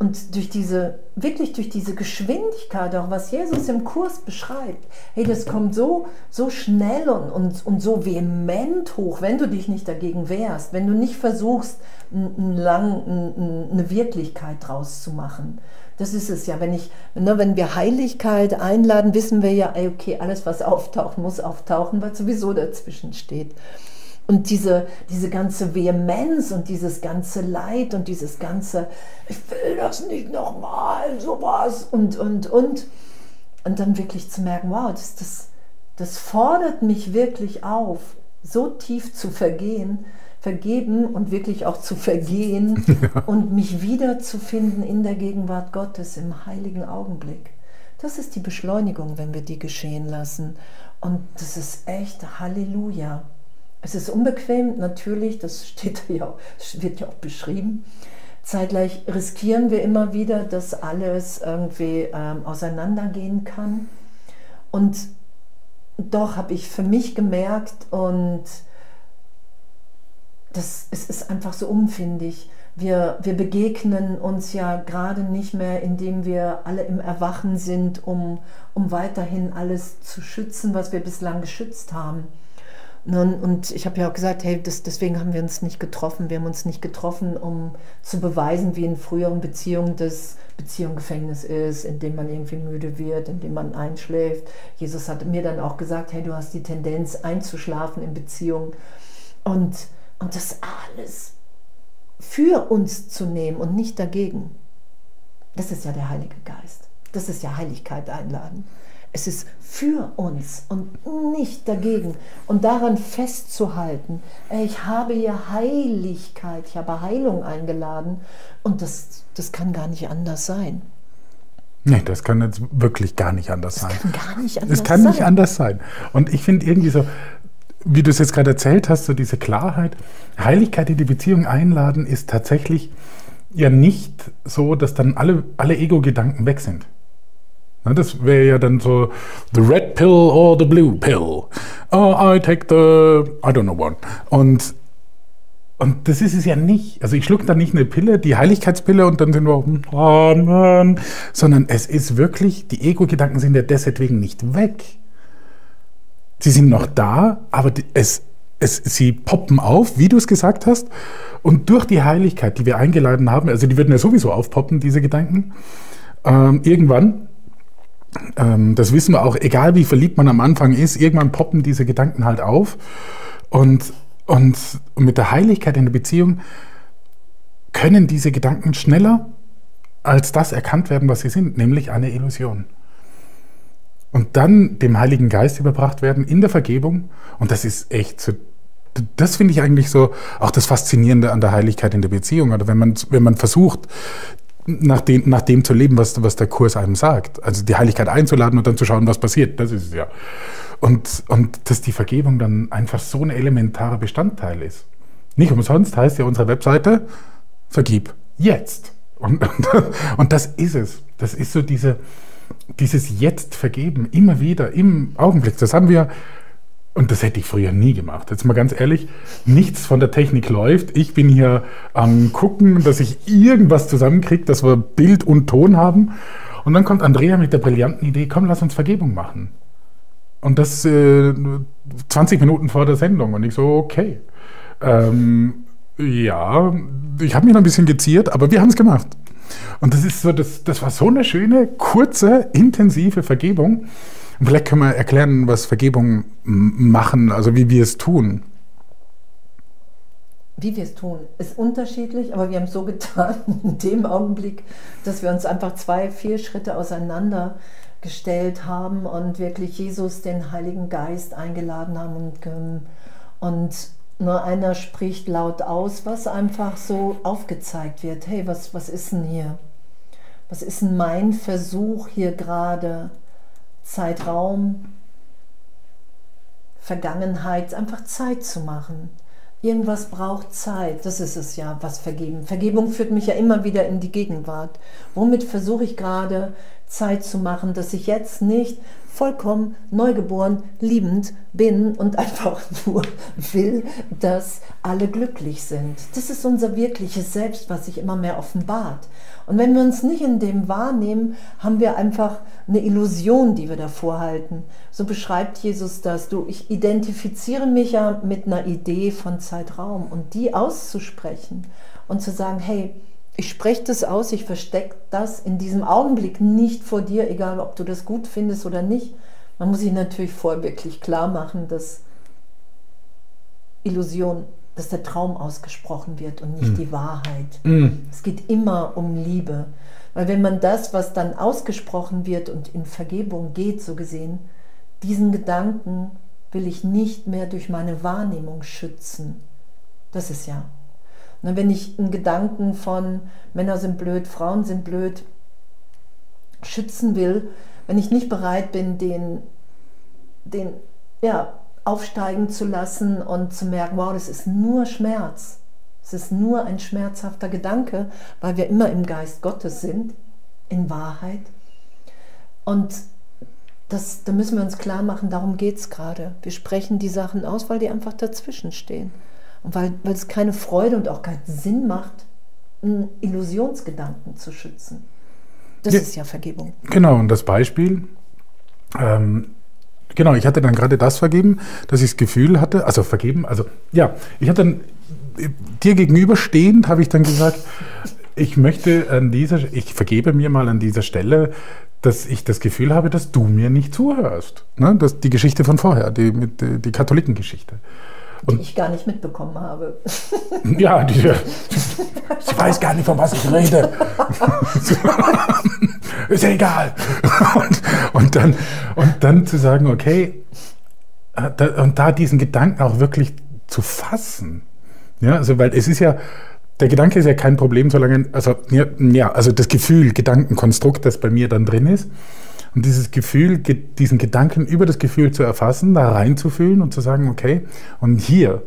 und durch diese, wirklich durch diese Geschwindigkeit, auch was Jesus im Kurs beschreibt, hey, das kommt so, so schnell und, und, und so vehement hoch, wenn du dich nicht dagegen wehrst, wenn du nicht versuchst, ein, lang, ein, eine Wirklichkeit draus zu machen. Das ist es ja, wenn, ich, ne, wenn wir Heiligkeit einladen, wissen wir ja, okay, alles, was auftaucht, muss auftauchen, weil sowieso dazwischen steht. Und diese, diese ganze Vehemenz und dieses ganze Leid und dieses ganze, ich will das nicht nochmal, sowas und, und, und. Und dann wirklich zu merken, wow, das, das, das fordert mich wirklich auf, so tief zu vergehen, vergeben und wirklich auch zu vergehen ja. und mich wiederzufinden in der Gegenwart Gottes im heiligen Augenblick. Das ist die Beschleunigung, wenn wir die geschehen lassen. Und das ist echt Halleluja. Es ist unbequem, natürlich, das steht ja, wird ja auch beschrieben. Zeitgleich riskieren wir immer wieder, dass alles irgendwie ähm, auseinandergehen kann. Und doch habe ich für mich gemerkt, und das, es ist einfach so umfindig. Wir, wir begegnen uns ja gerade nicht mehr, indem wir alle im Erwachen sind, um, um weiterhin alles zu schützen, was wir bislang geschützt haben und ich habe ja auch gesagt, hey, das, deswegen haben wir uns nicht getroffen. Wir haben uns nicht getroffen, um zu beweisen, wie in früheren Beziehungen das Beziehung Gefängnis ist, in dem man irgendwie müde wird, in dem man einschläft. Jesus hat mir dann auch gesagt, hey, du hast die Tendenz einzuschlafen in Beziehungen. Und, und das alles für uns zu nehmen und nicht dagegen. Das ist ja der Heilige Geist. Das ist ja Heiligkeit einladen. Es ist für uns und nicht dagegen. Und daran festzuhalten, ich habe hier Heiligkeit, ich habe Heilung eingeladen und das, das kann gar nicht anders sein. Nee, das kann jetzt wirklich gar nicht anders das sein. Das kann gar nicht anders sein. Es kann nicht anders sein. Und ich finde irgendwie so, wie du es jetzt gerade erzählt hast, so diese Klarheit, Heiligkeit in die Beziehung einladen, ist tatsächlich ja nicht so, dass dann alle, alle Ego-Gedanken weg sind. Das wäre ja dann so the red pill or the blue pill. Oh, I take the, I don't know what. Und, und das ist es ja nicht. Also ich schlucke da nicht eine Pille, die Heiligkeitspille und dann sind wir, oh Mann. Sondern es ist wirklich, die Ego-Gedanken sind ja deswegen nicht weg. Sie sind noch da, aber es, es, sie poppen auf, wie du es gesagt hast. Und durch die Heiligkeit, die wir eingeladen haben, also die würden ja sowieso aufpoppen, diese Gedanken, ähm, irgendwann ähm, das wissen wir auch, egal wie verliebt man am Anfang ist, irgendwann poppen diese Gedanken halt auf. Und, Und mit der Heiligkeit in der Beziehung können diese Gedanken schneller als das erkannt werden, was sie sind, nämlich eine Illusion. Und dann dem Heiligen Geist überbracht werden in der Vergebung. Und das ist echt so das finde ich eigentlich so auch das Faszinierende an der Heiligkeit in der Beziehung. Oder wenn man, wenn man versucht, nach dem, nach dem zu leben, was, was der Kurs einem sagt. Also die Heiligkeit einzuladen und dann zu schauen, was passiert. Das ist es ja. Und, und dass die Vergebung dann einfach so ein elementarer Bestandteil ist. Nicht umsonst heißt ja unsere Webseite, vergib jetzt. Und, und, und das ist es. Das ist so diese, dieses Jetzt vergeben, immer wieder, im Augenblick. Das haben wir und das hätte ich früher nie gemacht. Jetzt mal ganz ehrlich, nichts von der Technik läuft. Ich bin hier am gucken, dass ich irgendwas zusammenkriege, dass wir Bild und Ton haben. Und dann kommt Andrea mit der brillanten Idee, komm, lass uns Vergebung machen. Und das äh, 20 Minuten vor der Sendung. Und ich so, okay. Ähm, ja, ich habe mich noch ein bisschen geziert, aber wir haben es gemacht. Und das ist so, das, das war so eine schöne, kurze, intensive Vergebung. Vielleicht können wir erklären, was Vergebung machen, also wie wir es tun. Wie wir es tun, ist unterschiedlich, aber wir haben es so getan in dem Augenblick, dass wir uns einfach zwei, vier Schritte auseinander gestellt haben und wirklich Jesus, den Heiligen Geist, eingeladen haben und, und nur einer spricht laut aus, was einfach so aufgezeigt wird. Hey, was, was ist denn hier? Was ist denn mein Versuch hier gerade? Zeitraum, Vergangenheit, einfach Zeit zu machen. Irgendwas braucht Zeit, das ist es ja, was vergeben. Vergebung führt mich ja immer wieder in die Gegenwart. Womit versuche ich gerade Zeit zu machen, dass ich jetzt nicht vollkommen neugeboren, liebend bin und einfach nur will, dass alle glücklich sind. Das ist unser wirkliches Selbst, was sich immer mehr offenbart. Und wenn wir uns nicht in dem wahrnehmen, haben wir einfach eine Illusion, die wir davor halten. So beschreibt Jesus das. Du, ich identifiziere mich ja mit einer Idee von Zeitraum und die auszusprechen und zu sagen, hey, ich spreche das aus, ich verstecke das in diesem Augenblick nicht vor dir, egal ob du das gut findest oder nicht. Man muss sich natürlich vorher wirklich klar machen, dass Illusion dass der Traum ausgesprochen wird und nicht mm. die Wahrheit. Mm. Es geht immer um Liebe. Weil wenn man das, was dann ausgesprochen wird und in Vergebung geht, so gesehen, diesen Gedanken will ich nicht mehr durch meine Wahrnehmung schützen. Das ist ja. Und wenn ich einen Gedanken von Männer sind blöd, Frauen sind blöd schützen will, wenn ich nicht bereit bin, den, den ja, aufsteigen zu lassen und zu merken, wow, das ist nur Schmerz. Es ist nur ein schmerzhafter Gedanke, weil wir immer im Geist Gottes sind, in Wahrheit. Und das, da müssen wir uns klar machen, darum geht es gerade. Wir sprechen die Sachen aus, weil die einfach dazwischen stehen. Und weil, weil es keine Freude und auch keinen Sinn macht, einen Illusionsgedanken zu schützen. Das ja, ist ja Vergebung. Genau, und das Beispiel, ähm, Genau, ich hatte dann gerade das vergeben, dass ich das Gefühl hatte, also vergeben, also ja, ich hatte dann dir gegenüberstehend habe ich dann gesagt, ich möchte an dieser, ich vergebe mir mal an dieser Stelle, dass ich das Gefühl habe, dass du mir nicht zuhörst. Ne? Das, die Geschichte von vorher, die, die, die Katholikengeschichte. Und die ich gar nicht mitbekommen habe. Ja, die, sie weiß gar nicht, von was ich rede. Ist ja egal. Und, und, dann, und dann zu sagen, okay, äh, und da diesen Gedanken auch wirklich zu fassen. Ja, also, weil es ist ja, der Gedanke ist ja kein Problem, solange, also, ja, also das Gefühl, Gedankenkonstrukt, das bei mir dann drin ist. Und dieses Gefühl, diesen Gedanken über das Gefühl zu erfassen, da reinzufühlen und zu sagen, okay, und hier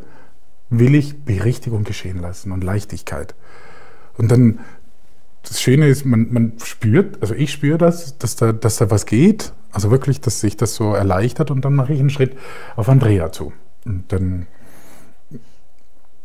will ich Berichtigung geschehen lassen und Leichtigkeit. Und dann, das Schöne ist, man, man spürt, also ich spüre das, dass da, dass da was geht, also wirklich, dass sich das so erleichtert und dann mache ich einen Schritt auf Andrea zu. Und dann.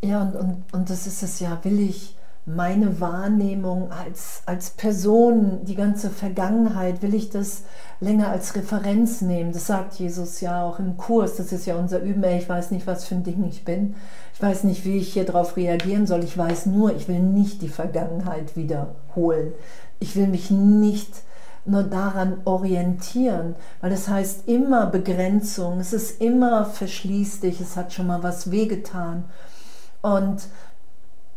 Ja, und, und, und das ist es ja, will ich meine Wahrnehmung als, als Person, die ganze Vergangenheit, will ich das länger als Referenz nehmen. Das sagt Jesus ja auch im Kurs, das ist ja unser Üben, ich weiß nicht, was für ein Ding ich bin. Ich weiß nicht, wie ich hier drauf reagieren soll. Ich weiß nur, ich will nicht die Vergangenheit wiederholen. Ich will mich nicht nur daran orientieren, weil das heißt immer Begrenzung, es ist immer verschließ dich, es hat schon mal was wehgetan. Und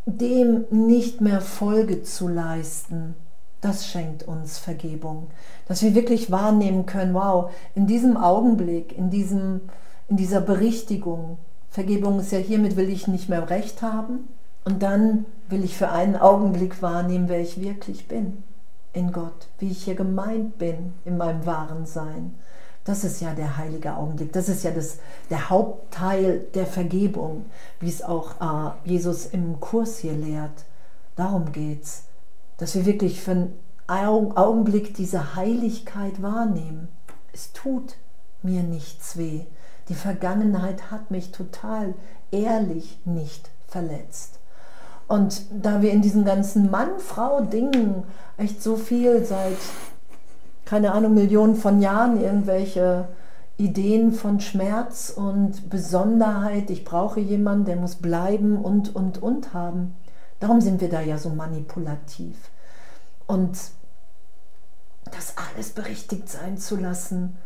dem nicht mehr Folge zu leisten, das schenkt uns Vergebung. Dass wir wirklich wahrnehmen können, wow, in diesem Augenblick, in, diesem, in dieser Berichtigung, Vergebung ist ja hiermit will ich nicht mehr recht haben und dann will ich für einen Augenblick wahrnehmen, wer ich wirklich bin in Gott, wie ich hier gemeint bin in meinem wahren Sein. Das ist ja der heilige Augenblick. Das ist ja das, der Hauptteil der Vergebung, wie es auch äh, Jesus im Kurs hier lehrt. Darum geht es, dass wir wirklich für einen Augenblick diese Heiligkeit wahrnehmen. Es tut mir nichts weh. Die Vergangenheit hat mich total ehrlich nicht verletzt. Und da wir in diesen ganzen Mann-Frau-Dingen echt so viel seit keine Ahnung, Millionen von Jahren irgendwelche Ideen von Schmerz und Besonderheit, ich brauche jemanden, der muss bleiben und, und, und haben. Darum sind wir da ja so manipulativ. Und das alles berichtigt sein zu lassen,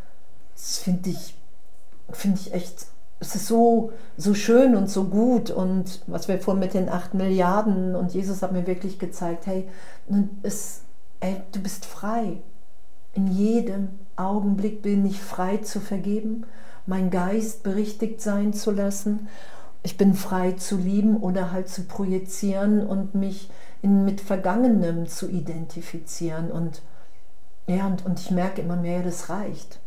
das finde ich, finde ich echt, es ist so, so schön und so gut. Und was wir vorhin mit den acht Milliarden und Jesus hat mir wirklich gezeigt, hey, es, ey, du bist frei. In jedem Augenblick bin ich frei zu vergeben, mein Geist berichtigt sein zu lassen. Ich bin frei zu lieben oder halt zu projizieren und mich in, mit Vergangenem zu identifizieren. Und ja, und, und ich merke immer mehr, das reicht.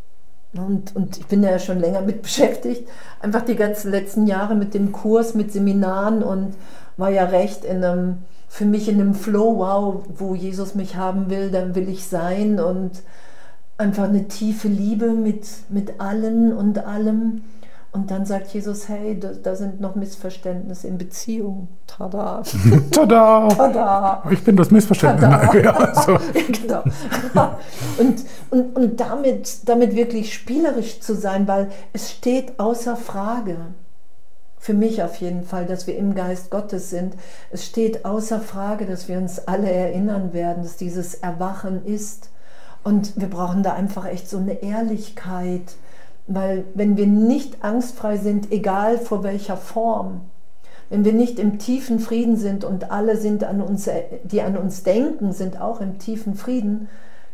Und, und ich bin ja schon länger mit beschäftigt, einfach die ganzen letzten Jahre mit dem Kurs, mit Seminaren und war ja recht in einem für mich in einem Flow, wow, wo Jesus mich haben will, dann will ich sein und einfach eine tiefe Liebe mit, mit allen und allem. Und dann sagt Jesus, hey, da, da sind noch Missverständnisse in Beziehung. Tada. Tada. Tada. Ich bin das Missverständnis. Ja, so. genau. und und, und damit, damit wirklich spielerisch zu sein, weil es steht außer Frage für mich auf jeden Fall, dass wir im Geist Gottes sind. Es steht außer Frage, dass wir uns alle erinnern werden, dass dieses Erwachen ist. Und wir brauchen da einfach echt so eine Ehrlichkeit, weil wenn wir nicht angstfrei sind, egal vor welcher Form, wenn wir nicht im tiefen Frieden sind und alle sind an uns, die an uns denken, sind auch im tiefen Frieden,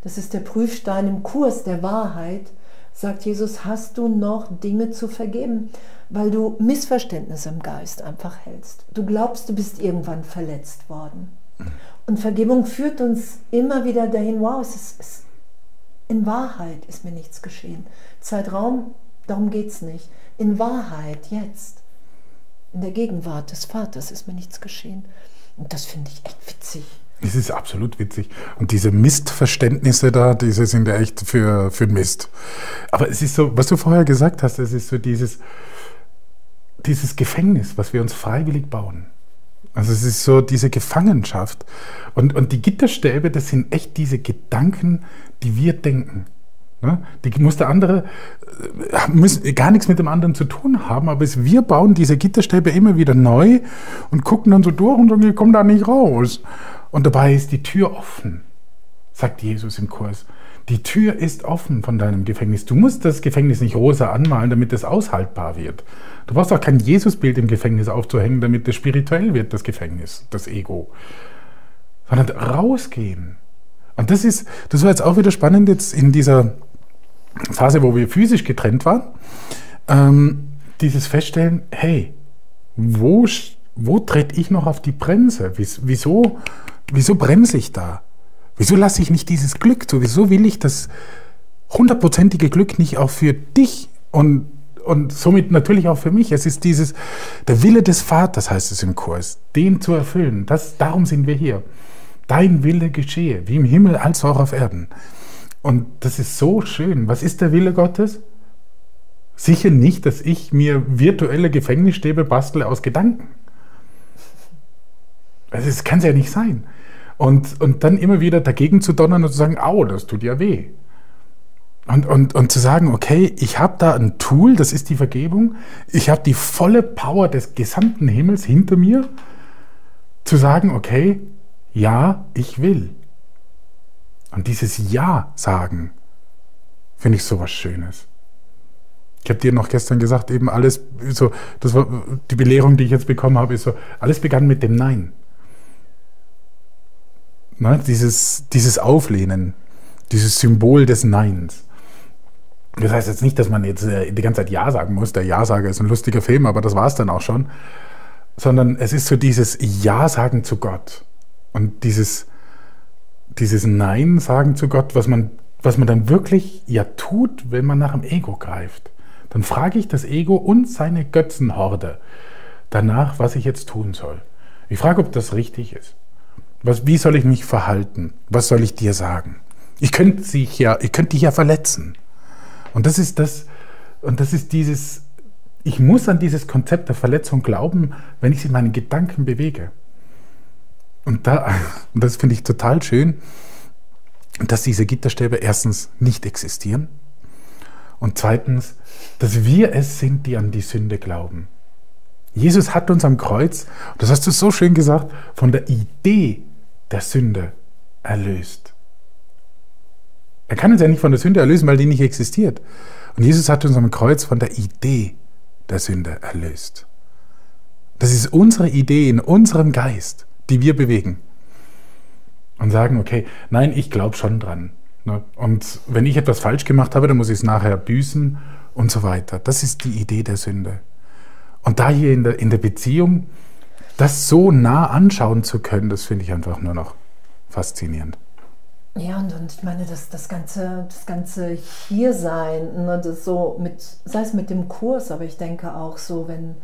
das ist der Prüfstein im Kurs der Wahrheit, sagt Jesus, hast du noch Dinge zu vergeben? weil du Missverständnisse im Geist einfach hältst. Du glaubst, du bist irgendwann verletzt worden. Und Vergebung führt uns immer wieder dahin, wow, es ist, es, in Wahrheit ist mir nichts geschehen. Zeitraum, darum geht es nicht. In Wahrheit, jetzt, in der Gegenwart des Vaters ist mir nichts geschehen. Und das finde ich echt witzig. Es ist absolut witzig. Und diese Mistverständnisse da, diese sind ja echt für, für Mist. Aber es ist so, was du vorher gesagt hast, es ist so dieses, dieses Gefängnis, was wir uns freiwillig bauen. Also es ist so diese Gefangenschaft. Und, und die Gitterstäbe, das sind echt diese Gedanken, die wir denken. Ne? Die muss der andere äh, müssen gar nichts mit dem anderen zu tun haben, aber es, wir bauen diese Gitterstäbe immer wieder neu und gucken dann so durch und sagen, ich komme da nicht raus. Und dabei ist die Tür offen, sagt Jesus im Kurs. Die Tür ist offen von deinem Gefängnis. Du musst das Gefängnis nicht rosa anmalen, damit es aushaltbar wird. Du brauchst auch kein Jesusbild im Gefängnis aufzuhängen, damit es spirituell wird, das Gefängnis, das Ego. Sondern rausgehen. Und das ist, das war jetzt auch wieder spannend jetzt in dieser Phase, wo wir physisch getrennt waren, ähm, dieses Feststellen, hey, wo, wo trete ich noch auf die Bremse? Wieso, wieso bremse ich da? Wieso lasse ich nicht dieses Glück zu? Wieso will ich das hundertprozentige Glück nicht auch für dich und und somit natürlich auch für mich. Es ist dieses, der Wille des Vaters heißt es im Kurs, den zu erfüllen. Das, darum sind wir hier. Dein Wille geschehe, wie im Himmel als auch auf Erden. Und das ist so schön. Was ist der Wille Gottes? Sicher nicht, dass ich mir virtuelle Gefängnisstäbe bastle aus Gedanken. Also das kann es ja nicht sein. Und, und dann immer wieder dagegen zu donnern und zu sagen, au, das tut ja weh. Und, und, und zu sagen, okay, ich habe da ein Tool, das ist die Vergebung, ich habe die volle Power des gesamten Himmels hinter mir, zu sagen, okay, ja, ich will. Und dieses Ja sagen, finde ich sowas Schönes. Ich habe dir noch gestern gesagt, eben alles, so, das war die Belehrung, die ich jetzt bekommen habe, ist so, alles begann mit dem Nein. Ne, dieses, dieses Auflehnen, dieses Symbol des Neins. Das heißt jetzt nicht, dass man jetzt äh, die ganze Zeit Ja sagen muss. Der Ja-Sager ist ein lustiger Film, aber das war es dann auch schon. Sondern es ist so dieses Ja sagen zu Gott. Und dieses, dieses Nein sagen zu Gott, was man, was man dann wirklich ja tut, wenn man nach dem Ego greift. Dann frage ich das Ego und seine Götzenhorde danach, was ich jetzt tun soll. Ich frage, ob das richtig ist. Was, wie soll ich mich verhalten? Was soll ich dir sagen? Ich könnte dich ja, ich könnte dich ja verletzen. Und das ist das, und das ist dieses, ich muss an dieses Konzept der Verletzung glauben, wenn ich sie in meinen Gedanken bewege. Und, da, und das finde ich total schön, dass diese Gitterstäbe erstens nicht existieren und zweitens, dass wir es sind, die an die Sünde glauben. Jesus hat uns am Kreuz, das hast du so schön gesagt, von der Idee der Sünde erlöst. Er kann uns ja nicht von der Sünde erlösen, weil die nicht existiert. Und Jesus hat uns am Kreuz von der Idee der Sünde erlöst. Das ist unsere Idee in unserem Geist, die wir bewegen. Und sagen, okay, nein, ich glaube schon dran. Ne? Und wenn ich etwas falsch gemacht habe, dann muss ich es nachher büßen und so weiter. Das ist die Idee der Sünde. Und da hier in der, in der Beziehung das so nah anschauen zu können, das finde ich einfach nur noch faszinierend. Ja, und, und ich meine, das, das ganze, das ganze Hiersein, ne, das so mit, sei es mit dem Kurs, aber ich denke auch so, wenn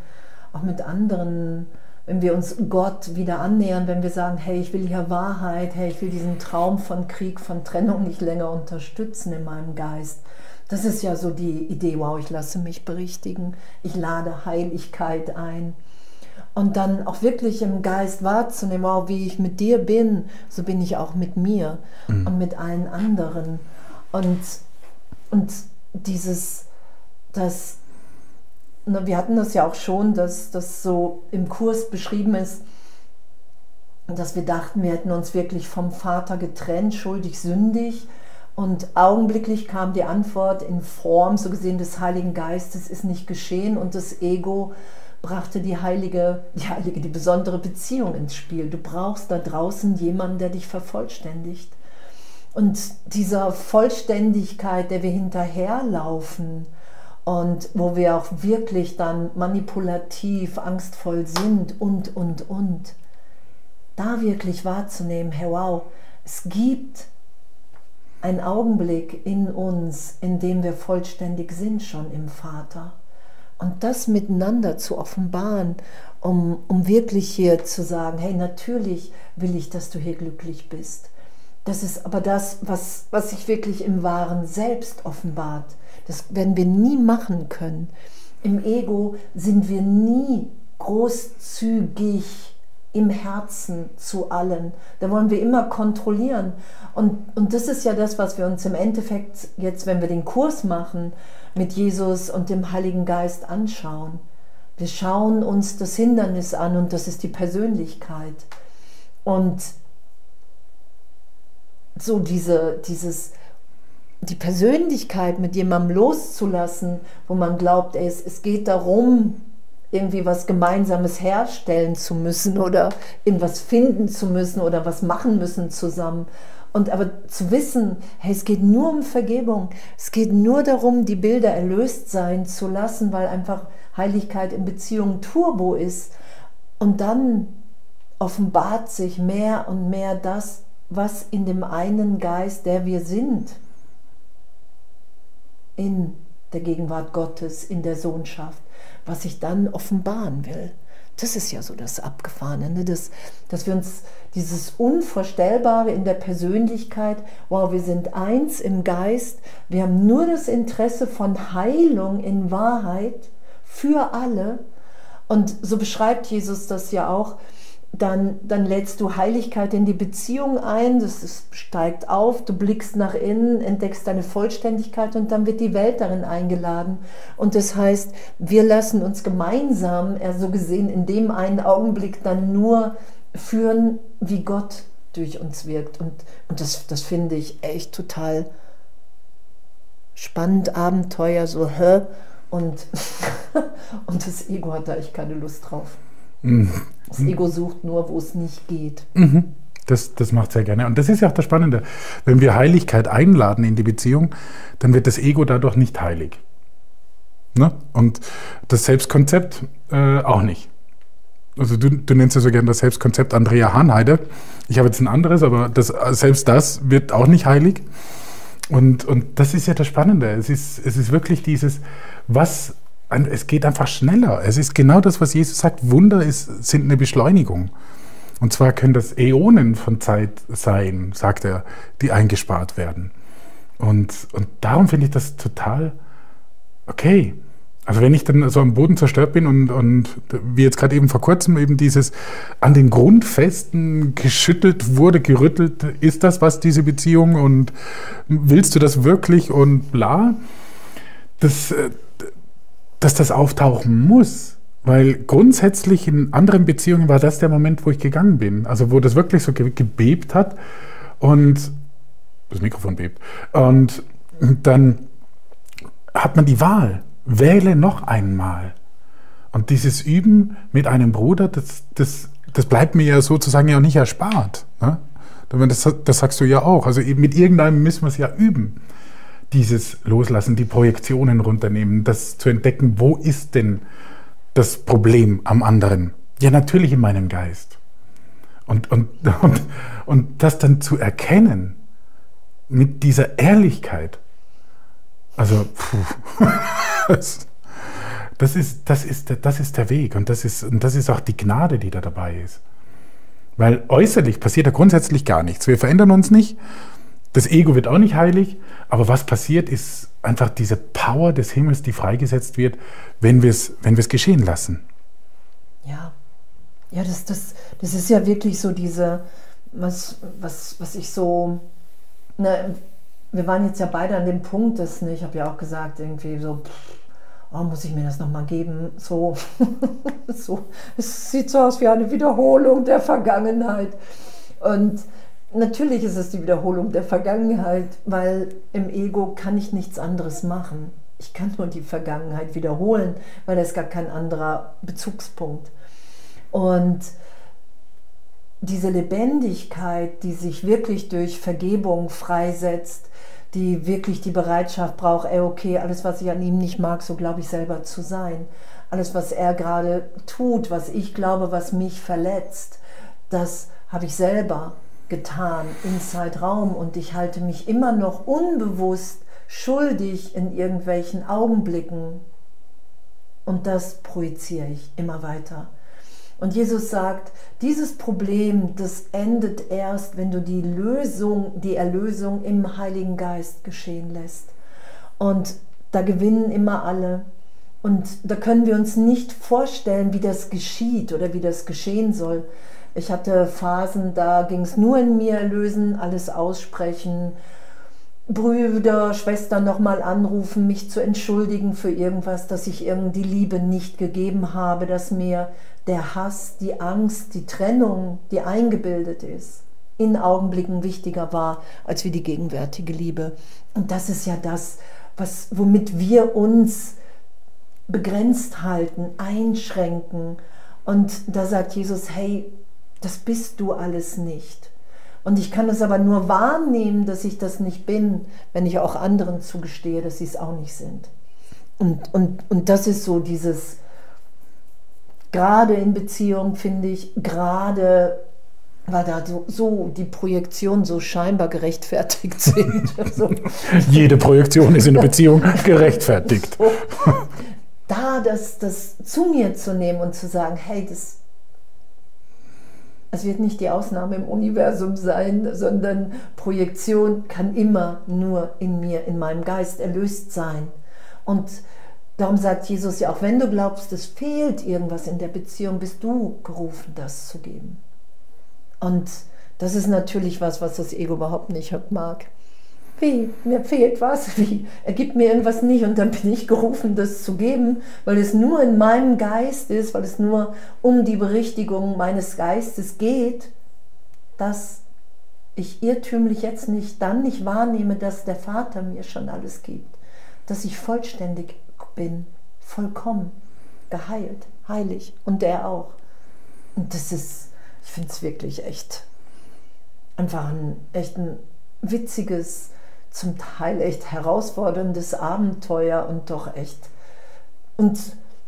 auch mit anderen, wenn wir uns Gott wieder annähern, wenn wir sagen, hey, ich will hier Wahrheit, hey, ich will diesen Traum von Krieg, von Trennung nicht länger unterstützen in meinem Geist. Das ist ja so die Idee, wow, ich lasse mich berichtigen, ich lade Heiligkeit ein und dann auch wirklich im Geist wahrzunehmen, wow, wie ich mit dir bin, so bin ich auch mit mir mhm. und mit allen anderen. Und, und dieses, das, na, wir hatten das ja auch schon, dass das so im Kurs beschrieben ist, dass wir dachten, wir hätten uns wirklich vom Vater getrennt, schuldig, sündig. Und augenblicklich kam die Antwort in Form, so gesehen, des Heiligen Geistes ist nicht geschehen und das Ego brachte die heilige, die heilige, die besondere Beziehung ins Spiel. Du brauchst da draußen jemanden, der dich vervollständigt. Und dieser Vollständigkeit, der wir hinterherlaufen und wo wir auch wirklich dann manipulativ, angstvoll sind und, und, und, da wirklich wahrzunehmen, hey wow, es gibt einen Augenblick in uns, in dem wir vollständig sind schon im Vater und das miteinander zu offenbaren, um, um wirklich hier zu sagen, hey, natürlich will ich, dass du hier glücklich bist. Das ist aber das, was, was sich wirklich im wahren Selbst offenbart. Das werden wir nie machen können. Im Ego sind wir nie großzügig im Herzen zu allen. Da wollen wir immer kontrollieren. Und, und das ist ja das, was wir uns im Endeffekt jetzt, wenn wir den Kurs machen, mit Jesus und dem Heiligen Geist anschauen. Wir schauen uns das Hindernis an und das ist die Persönlichkeit. Und so diese, dieses, die Persönlichkeit mit jemandem loszulassen, wo man glaubt, ey, es, es geht darum, irgendwie was Gemeinsames herstellen zu müssen oder irgendwas finden zu müssen oder was machen müssen zusammen. Und aber zu wissen, hey, es geht nur um Vergebung. Es geht nur darum, die Bilder erlöst sein zu lassen, weil einfach Heiligkeit in Beziehung Turbo ist. Und dann offenbart sich mehr und mehr das, was in dem einen Geist, der wir sind, in der Gegenwart Gottes, in der Sohnschaft, was sich dann offenbaren will. Das ist ja so das Abgefahrene, ne? dass, dass wir uns dieses Unvorstellbare in der Persönlichkeit, wow, wir sind eins im Geist, wir haben nur das Interesse von Heilung in Wahrheit für alle. Und so beschreibt Jesus das ja auch, dann, dann lädst du Heiligkeit in die Beziehung ein, das steigt auf, du blickst nach innen, entdeckst deine Vollständigkeit und dann wird die Welt darin eingeladen. Und das heißt, wir lassen uns gemeinsam, so gesehen, in dem einen Augenblick dann nur führen, wie Gott durch uns wirkt. Und, und das, das finde ich echt total spannend, Abenteuer, so, hä? Und, und das Ego hat da echt keine Lust drauf. Mhm. Das Ego sucht nur, wo es nicht geht. Mhm. Das, das macht sehr gerne. Und das ist ja auch das Spannende. Wenn wir Heiligkeit einladen in die Beziehung, dann wird das Ego dadurch nicht heilig. Ne? Und das Selbstkonzept äh, auch nicht. Also du, du nennst ja so gerne das Selbstkonzept Andrea Hahnheide. Ich habe jetzt ein anderes, aber das, selbst das wird auch nicht heilig. Und, und das ist ja das Spannende. Es ist, es ist wirklich dieses, was, es geht einfach schneller. Es ist genau das, was Jesus sagt. Wunder ist, sind eine Beschleunigung. Und zwar können das Äonen von Zeit sein, sagt er, die eingespart werden. Und, und darum finde ich das total okay. Also wenn ich dann so am Boden zerstört bin und, und wie jetzt gerade eben vor kurzem eben dieses an den Grundfesten geschüttelt wurde, gerüttelt, ist das was, diese Beziehung und willst du das wirklich und bla, das, äh, dass das auftauchen muss. Weil grundsätzlich in anderen Beziehungen war das der Moment, wo ich gegangen bin. Also wo das wirklich so gebebt hat und das Mikrofon bebt. Und dann hat man die Wahl. Wähle noch einmal. Und dieses Üben mit einem Bruder, das, das, das bleibt mir ja sozusagen ja nicht erspart. Ne? Das, das sagst du ja auch. Also mit irgendeinem müssen wir es ja üben. Dieses Loslassen, die Projektionen runternehmen, das zu entdecken, wo ist denn das Problem am anderen? Ja, natürlich in meinem Geist. Und, und, und, und das dann zu erkennen mit dieser Ehrlichkeit. Also, puh, das, das, ist, das, ist, das ist der Weg und das ist, und das ist auch die Gnade, die da dabei ist. Weil äußerlich passiert da grundsätzlich gar nichts. Wir verändern uns nicht. Das Ego wird auch nicht heilig. Aber was passiert, ist einfach diese Power des Himmels, die freigesetzt wird, wenn wir es wenn geschehen lassen. Ja, ja das, das, das ist ja wirklich so diese, was, was, was ich so, ne, wir waren jetzt ja beide an dem Punkt, dass, ne, ich habe ja auch gesagt, irgendwie so, oh, muss ich mir das nochmal geben? So, so, es sieht so aus wie eine Wiederholung der Vergangenheit. Und Natürlich ist es die Wiederholung der Vergangenheit, weil im Ego kann ich nichts anderes machen. Ich kann nur die Vergangenheit wiederholen, weil da ist gar kein anderer Bezugspunkt. Und diese Lebendigkeit, die sich wirklich durch Vergebung freisetzt, die wirklich die Bereitschaft braucht, ey, okay, alles, was ich an ihm nicht mag, so glaube ich selber zu sein. Alles, was er gerade tut, was ich glaube, was mich verletzt, das habe ich selber getan in Zeitraum und ich halte mich immer noch unbewusst schuldig in irgendwelchen Augenblicken und das projiziere ich immer weiter. Und Jesus sagt, dieses Problem, das endet erst, wenn du die Lösung, die Erlösung im Heiligen Geist geschehen lässt. Und da gewinnen immer alle. Und da können wir uns nicht vorstellen, wie das geschieht oder wie das geschehen soll. Ich hatte Phasen, da ging es nur in mir lösen, alles aussprechen, Brüder, Schwestern nochmal anrufen, mich zu entschuldigen für irgendwas, dass ich irgendwie die Liebe nicht gegeben habe, dass mir der Hass, die Angst, die Trennung, die eingebildet ist, in Augenblicken wichtiger war als wie die gegenwärtige Liebe. Und das ist ja das, was, womit wir uns begrenzt halten, einschränken. Und da sagt Jesus, hey, das bist du alles nicht. Und ich kann es aber nur wahrnehmen, dass ich das nicht bin, wenn ich auch anderen zugestehe, dass sie es auch nicht sind. Und, und, und das ist so dieses, gerade in Beziehung finde ich, gerade weil da so, so, die Projektionen so scheinbar gerechtfertigt sind. Also, Jede Projektion ist in der Beziehung gerechtfertigt. So, da das, das zu mir zu nehmen und zu sagen, hey, das es wird nicht die Ausnahme im Universum sein, sondern Projektion kann immer nur in mir, in meinem Geist erlöst sein. Und darum sagt Jesus ja, auch wenn du glaubst, es fehlt irgendwas in der Beziehung, bist du gerufen, das zu geben. Und das ist natürlich was, was das Ego überhaupt nicht mag wie, mir fehlt was, wie, er gibt mir irgendwas nicht und dann bin ich gerufen, das zu geben, weil es nur in meinem Geist ist, weil es nur um die Berichtigung meines Geistes geht, das ich irrtümlich jetzt nicht, dann nicht wahrnehme, dass der Vater mir schon alles gibt, dass ich vollständig bin, vollkommen, geheilt, heilig und der auch. Und das ist, ich finde es wirklich echt, einfach ein echt ein witziges, zum Teil echt herausforderndes Abenteuer und doch echt. Und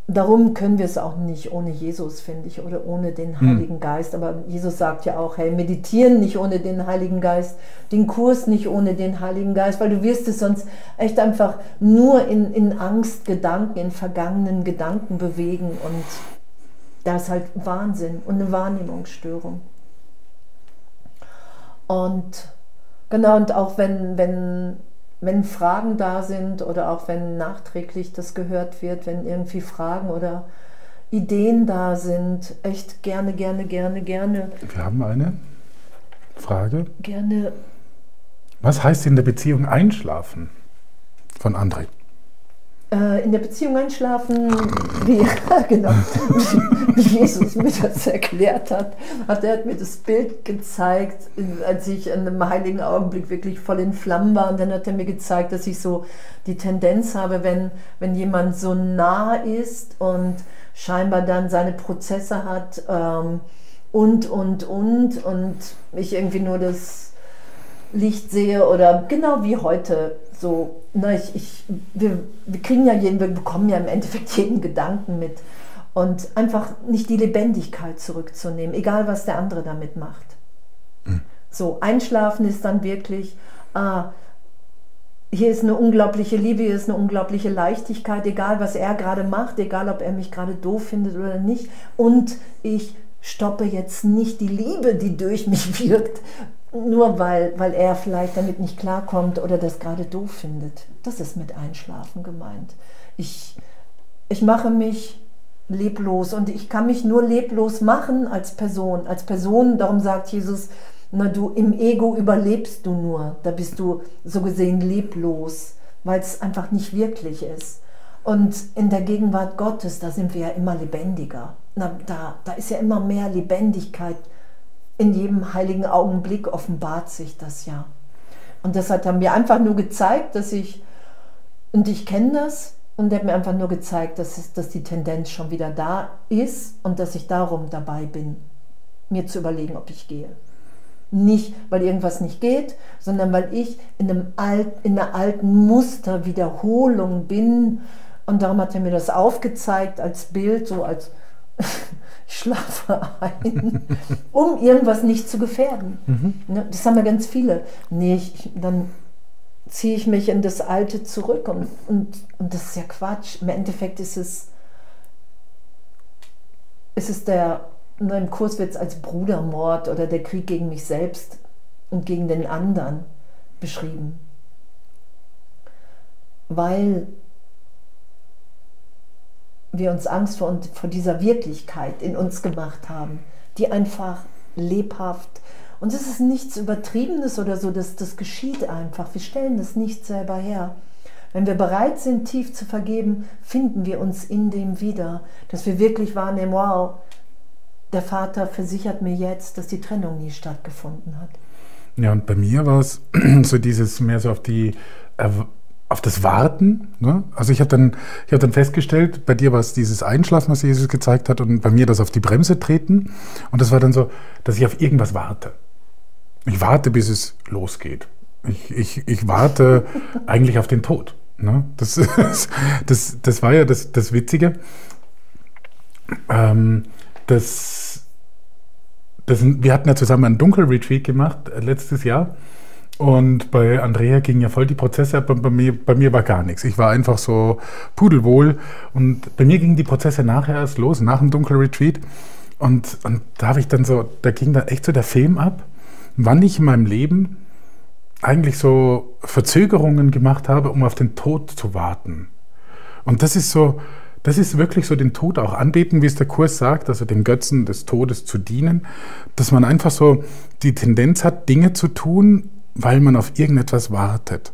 darum können wir es auch nicht ohne Jesus, finde ich, oder ohne den hm. Heiligen hm. Geist. Aber Jesus sagt ja auch, hey, meditieren nicht ohne den Heiligen Geist, den Kurs nicht ohne den Heiligen Geist, weil du wirst es sonst echt einfach nur in, in Angstgedanken, in vergangenen Gedanken bewegen und das ist halt Wahnsinn und eine Wahrnehmungsstörung. Und genau, und auch wenn, wenn wenn Fragen da sind oder auch wenn nachträglich das gehört wird, wenn irgendwie Fragen oder Ideen da sind, echt gerne, gerne, gerne, gerne. Wir haben eine Frage. Gerne. Was heißt in der Beziehung einschlafen? Von André. Äh, in der Beziehung einschlafen, wie, genau, wie Jesus mir das erklärt hat, hat er mir das Bild gezeigt, als ich in einem heiligen Augenblick wirklich voll in Flammen war. Und dann hat er mir gezeigt, dass ich so die Tendenz habe, wenn, wenn jemand so nah ist und scheinbar dann seine Prozesse hat ähm, und, und, und, und ich irgendwie nur das Licht sehe oder genau wie heute so, na, ich, ich, wir, wir kriegen ja jeden, wir bekommen ja im Endeffekt jeden Gedanken mit. Und einfach nicht die Lebendigkeit zurückzunehmen, egal was der andere damit macht. Mhm. So, einschlafen ist dann wirklich, ah, hier ist eine unglaubliche Liebe, hier ist eine unglaubliche Leichtigkeit, egal was er gerade macht, egal ob er mich gerade doof findet oder nicht. Und ich stoppe jetzt nicht die Liebe, die durch mich wirkt, nur weil, weil er vielleicht damit nicht klarkommt oder das gerade doof findet. Das ist mit Einschlafen gemeint. Ich, ich mache mich leblos und ich kann mich nur leblos machen als Person. Als Person, darum sagt Jesus, na du im Ego überlebst du nur, da bist du so gesehen leblos, weil es einfach nicht wirklich ist. Und in der Gegenwart Gottes, da sind wir ja immer lebendiger. Na, da, da ist ja immer mehr Lebendigkeit in jedem heiligen Augenblick offenbart sich das ja. Und das hat er mir einfach nur gezeigt, dass ich, und ich kenne das, und er hat mir einfach nur gezeigt, dass, es, dass die Tendenz schon wieder da ist und dass ich darum dabei bin, mir zu überlegen, ob ich gehe. Nicht, weil irgendwas nicht geht, sondern weil ich in, einem alt, in einer alten Musterwiederholung bin. Und darum hat er mir das aufgezeigt als Bild, so als ich schlafe ein, um irgendwas nicht zu gefährden. Mhm. Ne, das haben ja ganz viele. Nee, ich, dann ziehe ich mich in das Alte zurück und, und, und das ist ja Quatsch. Im Endeffekt ist es, ist es der, ne, im Kurs wird es als Brudermord oder der Krieg gegen mich selbst und gegen den anderen beschrieben. Weil wir uns Angst vor, vor dieser Wirklichkeit in uns gemacht haben, die einfach lebhaft und es ist nichts Übertriebenes oder so, das, das geschieht einfach. Wir stellen das nicht selber her. Wenn wir bereit sind, tief zu vergeben, finden wir uns in dem wieder, dass wir wirklich wahrnehmen, wow, der Vater versichert mir jetzt, dass die Trennung nie stattgefunden hat. Ja, und bei mir war es so dieses mehr so auf die auf das Warten. Ne? Also ich habe dann, hab dann festgestellt, bei dir war es dieses Einschlafen, was Jesus gezeigt hat, und bei mir das auf die Bremse treten. Und das war dann so, dass ich auf irgendwas warte. Ich warte, bis es losgeht. Ich, ich, ich warte eigentlich auf den Tod. Ne? Das, das, das war ja das, das Witzige. Ähm, das, das, wir hatten ja zusammen einen Dunkelretreat gemacht äh, letztes Jahr. Und bei Andrea gingen ja voll die Prozesse ab und bei mir, bei mir war gar nichts. Ich war einfach so pudelwohl. Und bei mir gingen die Prozesse nachher erst los, nach dem Dunkelretreat. Und, und da habe ich dann so, da ging dann echt so der Film ab, wann ich in meinem Leben eigentlich so Verzögerungen gemacht habe, um auf den Tod zu warten. Und das ist so, das ist wirklich so den Tod auch anbeten, wie es der Kurs sagt, also dem Götzen des Todes zu dienen, dass man einfach so die Tendenz hat, Dinge zu tun, weil man auf irgendetwas wartet.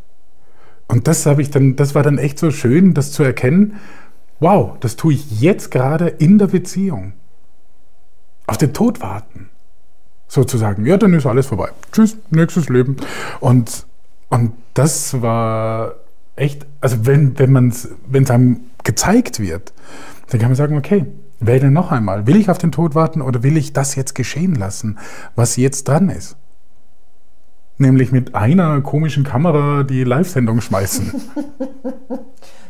Und das habe ich dann, das war dann echt so schön, das zu erkennen. Wow, das tue ich jetzt gerade in der Beziehung. Auf den Tod warten. sozusagen. Ja, dann ist alles vorbei. Tschüss, nächstes Leben. Und, und das war echt, also wenn, es, wenn es einem gezeigt wird, dann kann man sagen, okay, wähle noch einmal. Will ich auf den Tod warten oder will ich das jetzt geschehen lassen, was jetzt dran ist? Nämlich mit einer komischen Kamera die Live-Sendung schmeißen. das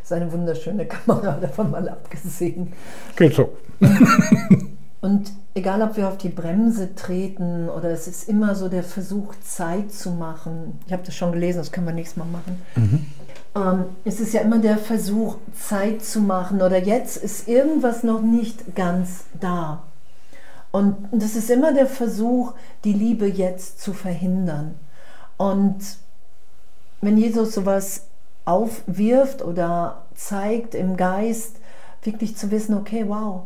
ist eine wunderschöne Kamera, davon mal abgesehen. Geht so. Und egal, ob wir auf die Bremse treten oder es ist immer so der Versuch, Zeit zu machen. Ich habe das schon gelesen, das können wir nächstes Mal machen. Mhm. Ähm, es ist ja immer der Versuch, Zeit zu machen oder jetzt ist irgendwas noch nicht ganz da. Und das ist immer der Versuch, die Liebe jetzt zu verhindern. Und wenn Jesus sowas aufwirft oder zeigt im Geist, wirklich zu wissen, okay, wow,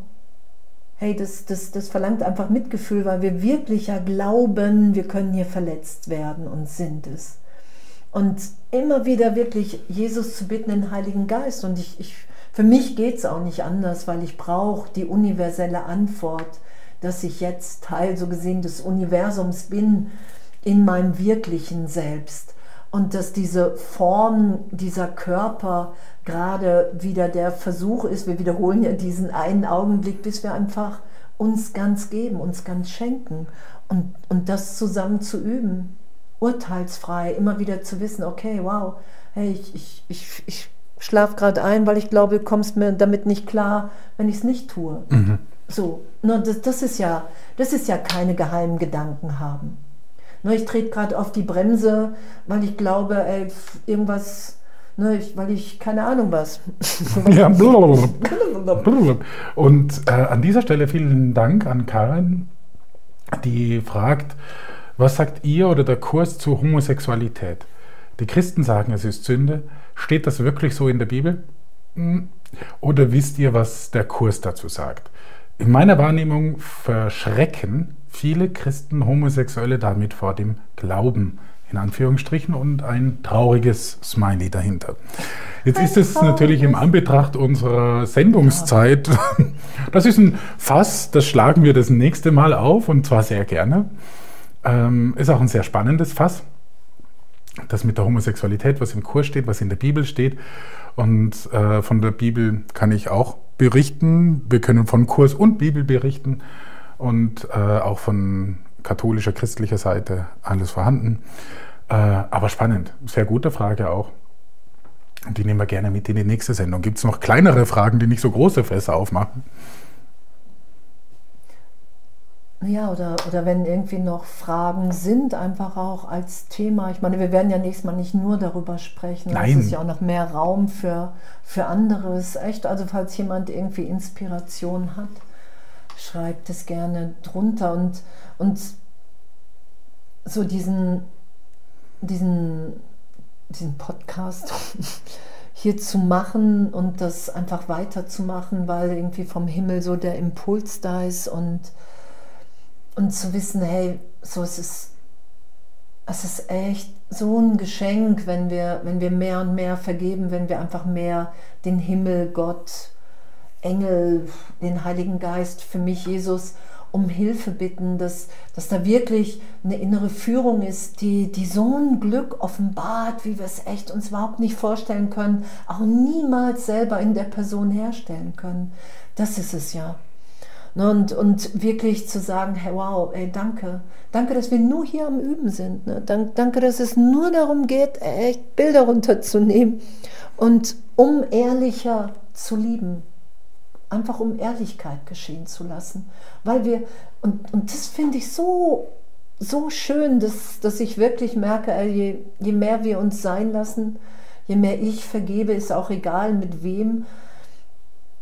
hey, das, das, das verlangt einfach Mitgefühl, weil wir wirklich ja glauben, wir können hier verletzt werden und sind es. Und immer wieder wirklich Jesus zu bitten, den Heiligen Geist. Und ich, ich, für mich geht es auch nicht anders, weil ich brauche die universelle Antwort, dass ich jetzt Teil so gesehen des Universums bin in meinem wirklichen Selbst. Und dass diese Form, dieser Körper gerade wieder der Versuch ist, wir wiederholen ja diesen einen Augenblick, bis wir einfach uns ganz geben, uns ganz schenken und, und das zusammen zu üben, urteilsfrei, immer wieder zu wissen, okay, wow, hey, ich, ich, ich, ich schlafe gerade ein, weil ich glaube, du kommst mir damit nicht klar, wenn ich es nicht tue. Mhm. So, nur das, das, ist ja, das ist ja keine geheimen Gedanken haben. Nur ich trete gerade auf die Bremse, weil ich glaube, ey, irgendwas Ne, ich, weil ich keine Ahnung was. ja, Und äh, an dieser Stelle vielen Dank an Karin, die fragt, was sagt ihr oder der Kurs zu Homosexualität? Die Christen sagen, es ist Sünde. Steht das wirklich so in der Bibel? Hm. Oder wisst ihr, was der Kurs dazu sagt? In meiner Wahrnehmung verschrecken viele Christen Homosexuelle damit vor dem Glauben in Anführungsstrichen und ein trauriges Smiley dahinter. Jetzt ist es natürlich im Anbetracht unserer Sendungszeit, das ist ein Fass, das schlagen wir das nächste Mal auf und zwar sehr gerne. Ähm, ist auch ein sehr spannendes Fass, das mit der Homosexualität, was im Kurs steht, was in der Bibel steht. Und äh, von der Bibel kann ich auch berichten. Wir können von Kurs und Bibel berichten und äh, auch von katholischer, christlicher Seite alles vorhanden. Äh, aber spannend, sehr gute Frage auch. Die nehmen wir gerne mit in die nächste Sendung. Gibt es noch kleinere Fragen, die nicht so große Fässer aufmachen? Ja, oder, oder wenn irgendwie noch Fragen sind, einfach auch als Thema. Ich meine, wir werden ja nächstes Mal nicht nur darüber sprechen. Nein. Es ist ja auch noch mehr Raum für, für anderes. Echt, also falls jemand irgendwie Inspiration hat, schreibt es gerne drunter. Und, und so diesen, diesen, diesen Podcast hier zu machen und das einfach weiterzumachen, weil irgendwie vom Himmel so der Impuls da ist und, und zu wissen, hey, so es ist es ist echt so ein Geschenk, wenn wir, wenn wir mehr und mehr vergeben, wenn wir einfach mehr den Himmel, Gott, Engel, den Heiligen Geist, für mich Jesus um Hilfe bitten, dass, dass da wirklich eine innere Führung ist, die, die so ein Glück offenbart, wie wir es echt uns überhaupt nicht vorstellen können, auch niemals selber in der Person herstellen können. Das ist es ja. Ne, und, und wirklich zu sagen, hey, wow, ey, danke. Danke, dass wir nur hier am Üben sind. Ne? Danke, dass es nur darum geht, echt Bilder runterzunehmen und um ehrlicher zu lieben einfach um Ehrlichkeit geschehen zu lassen. Weil wir, und, und das finde ich so, so schön, dass, dass ich wirklich merke, je, je mehr wir uns sein lassen, je mehr ich vergebe, ist auch egal mit wem,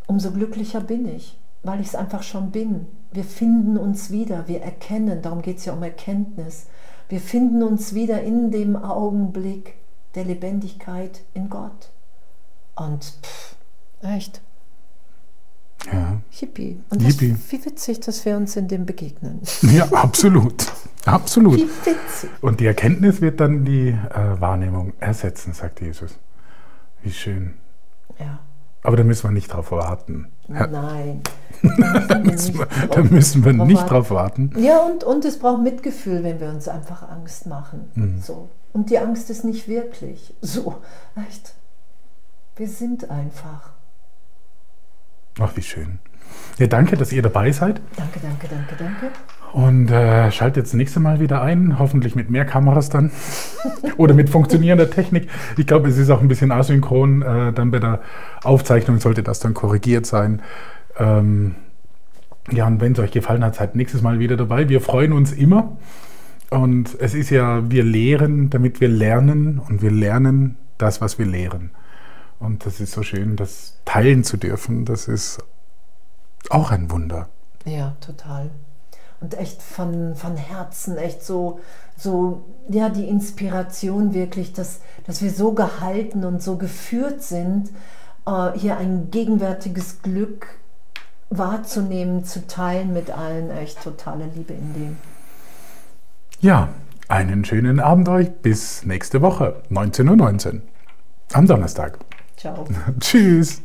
umso glücklicher bin ich, weil ich es einfach schon bin. Wir finden uns wieder, wir erkennen, darum geht es ja um Erkenntnis. Wir finden uns wieder in dem Augenblick der Lebendigkeit in Gott. Und pff, echt, ja. Hippie. Und das, Hippie. wie witzig, dass wir uns in dem begegnen. Ja, absolut. Absolut. Wie witzig. Und die Erkenntnis wird dann die äh, Wahrnehmung ersetzen, sagt Jesus. Wie schön. Ja. Aber da müssen wir nicht drauf warten. Nein. da müssen wir, da müssen wir nicht drauf warten. Ja, und, und es braucht Mitgefühl, wenn wir uns einfach Angst machen. Mhm. So. Und die Angst ist nicht wirklich. So, echt. Wir sind einfach. Ach, wie schön. Ja, danke, dass ihr dabei seid. Danke, danke, danke, danke. Und äh, schaltet das nächste Mal wieder ein, hoffentlich mit mehr Kameras dann oder mit funktionierender Technik. Ich glaube, es ist auch ein bisschen asynchron. Äh, dann bei der Aufzeichnung sollte das dann korrigiert sein. Ähm, ja, und wenn es euch gefallen hat, seid nächstes Mal wieder dabei. Wir freuen uns immer. Und es ist ja, wir lehren, damit wir lernen und wir lernen das, was wir lehren. Und das ist so schön, das teilen zu dürfen. Das ist auch ein Wunder. Ja, total. Und echt von, von Herzen, echt so, so, ja, die Inspiration wirklich, dass, dass wir so gehalten und so geführt sind, äh, hier ein gegenwärtiges Glück wahrzunehmen, zu teilen mit allen. Echt totale Liebe in dem. Ja, einen schönen Abend euch. Bis nächste Woche, 19.19 .19 Uhr. Am Donnerstag. Ciao. Tschüss.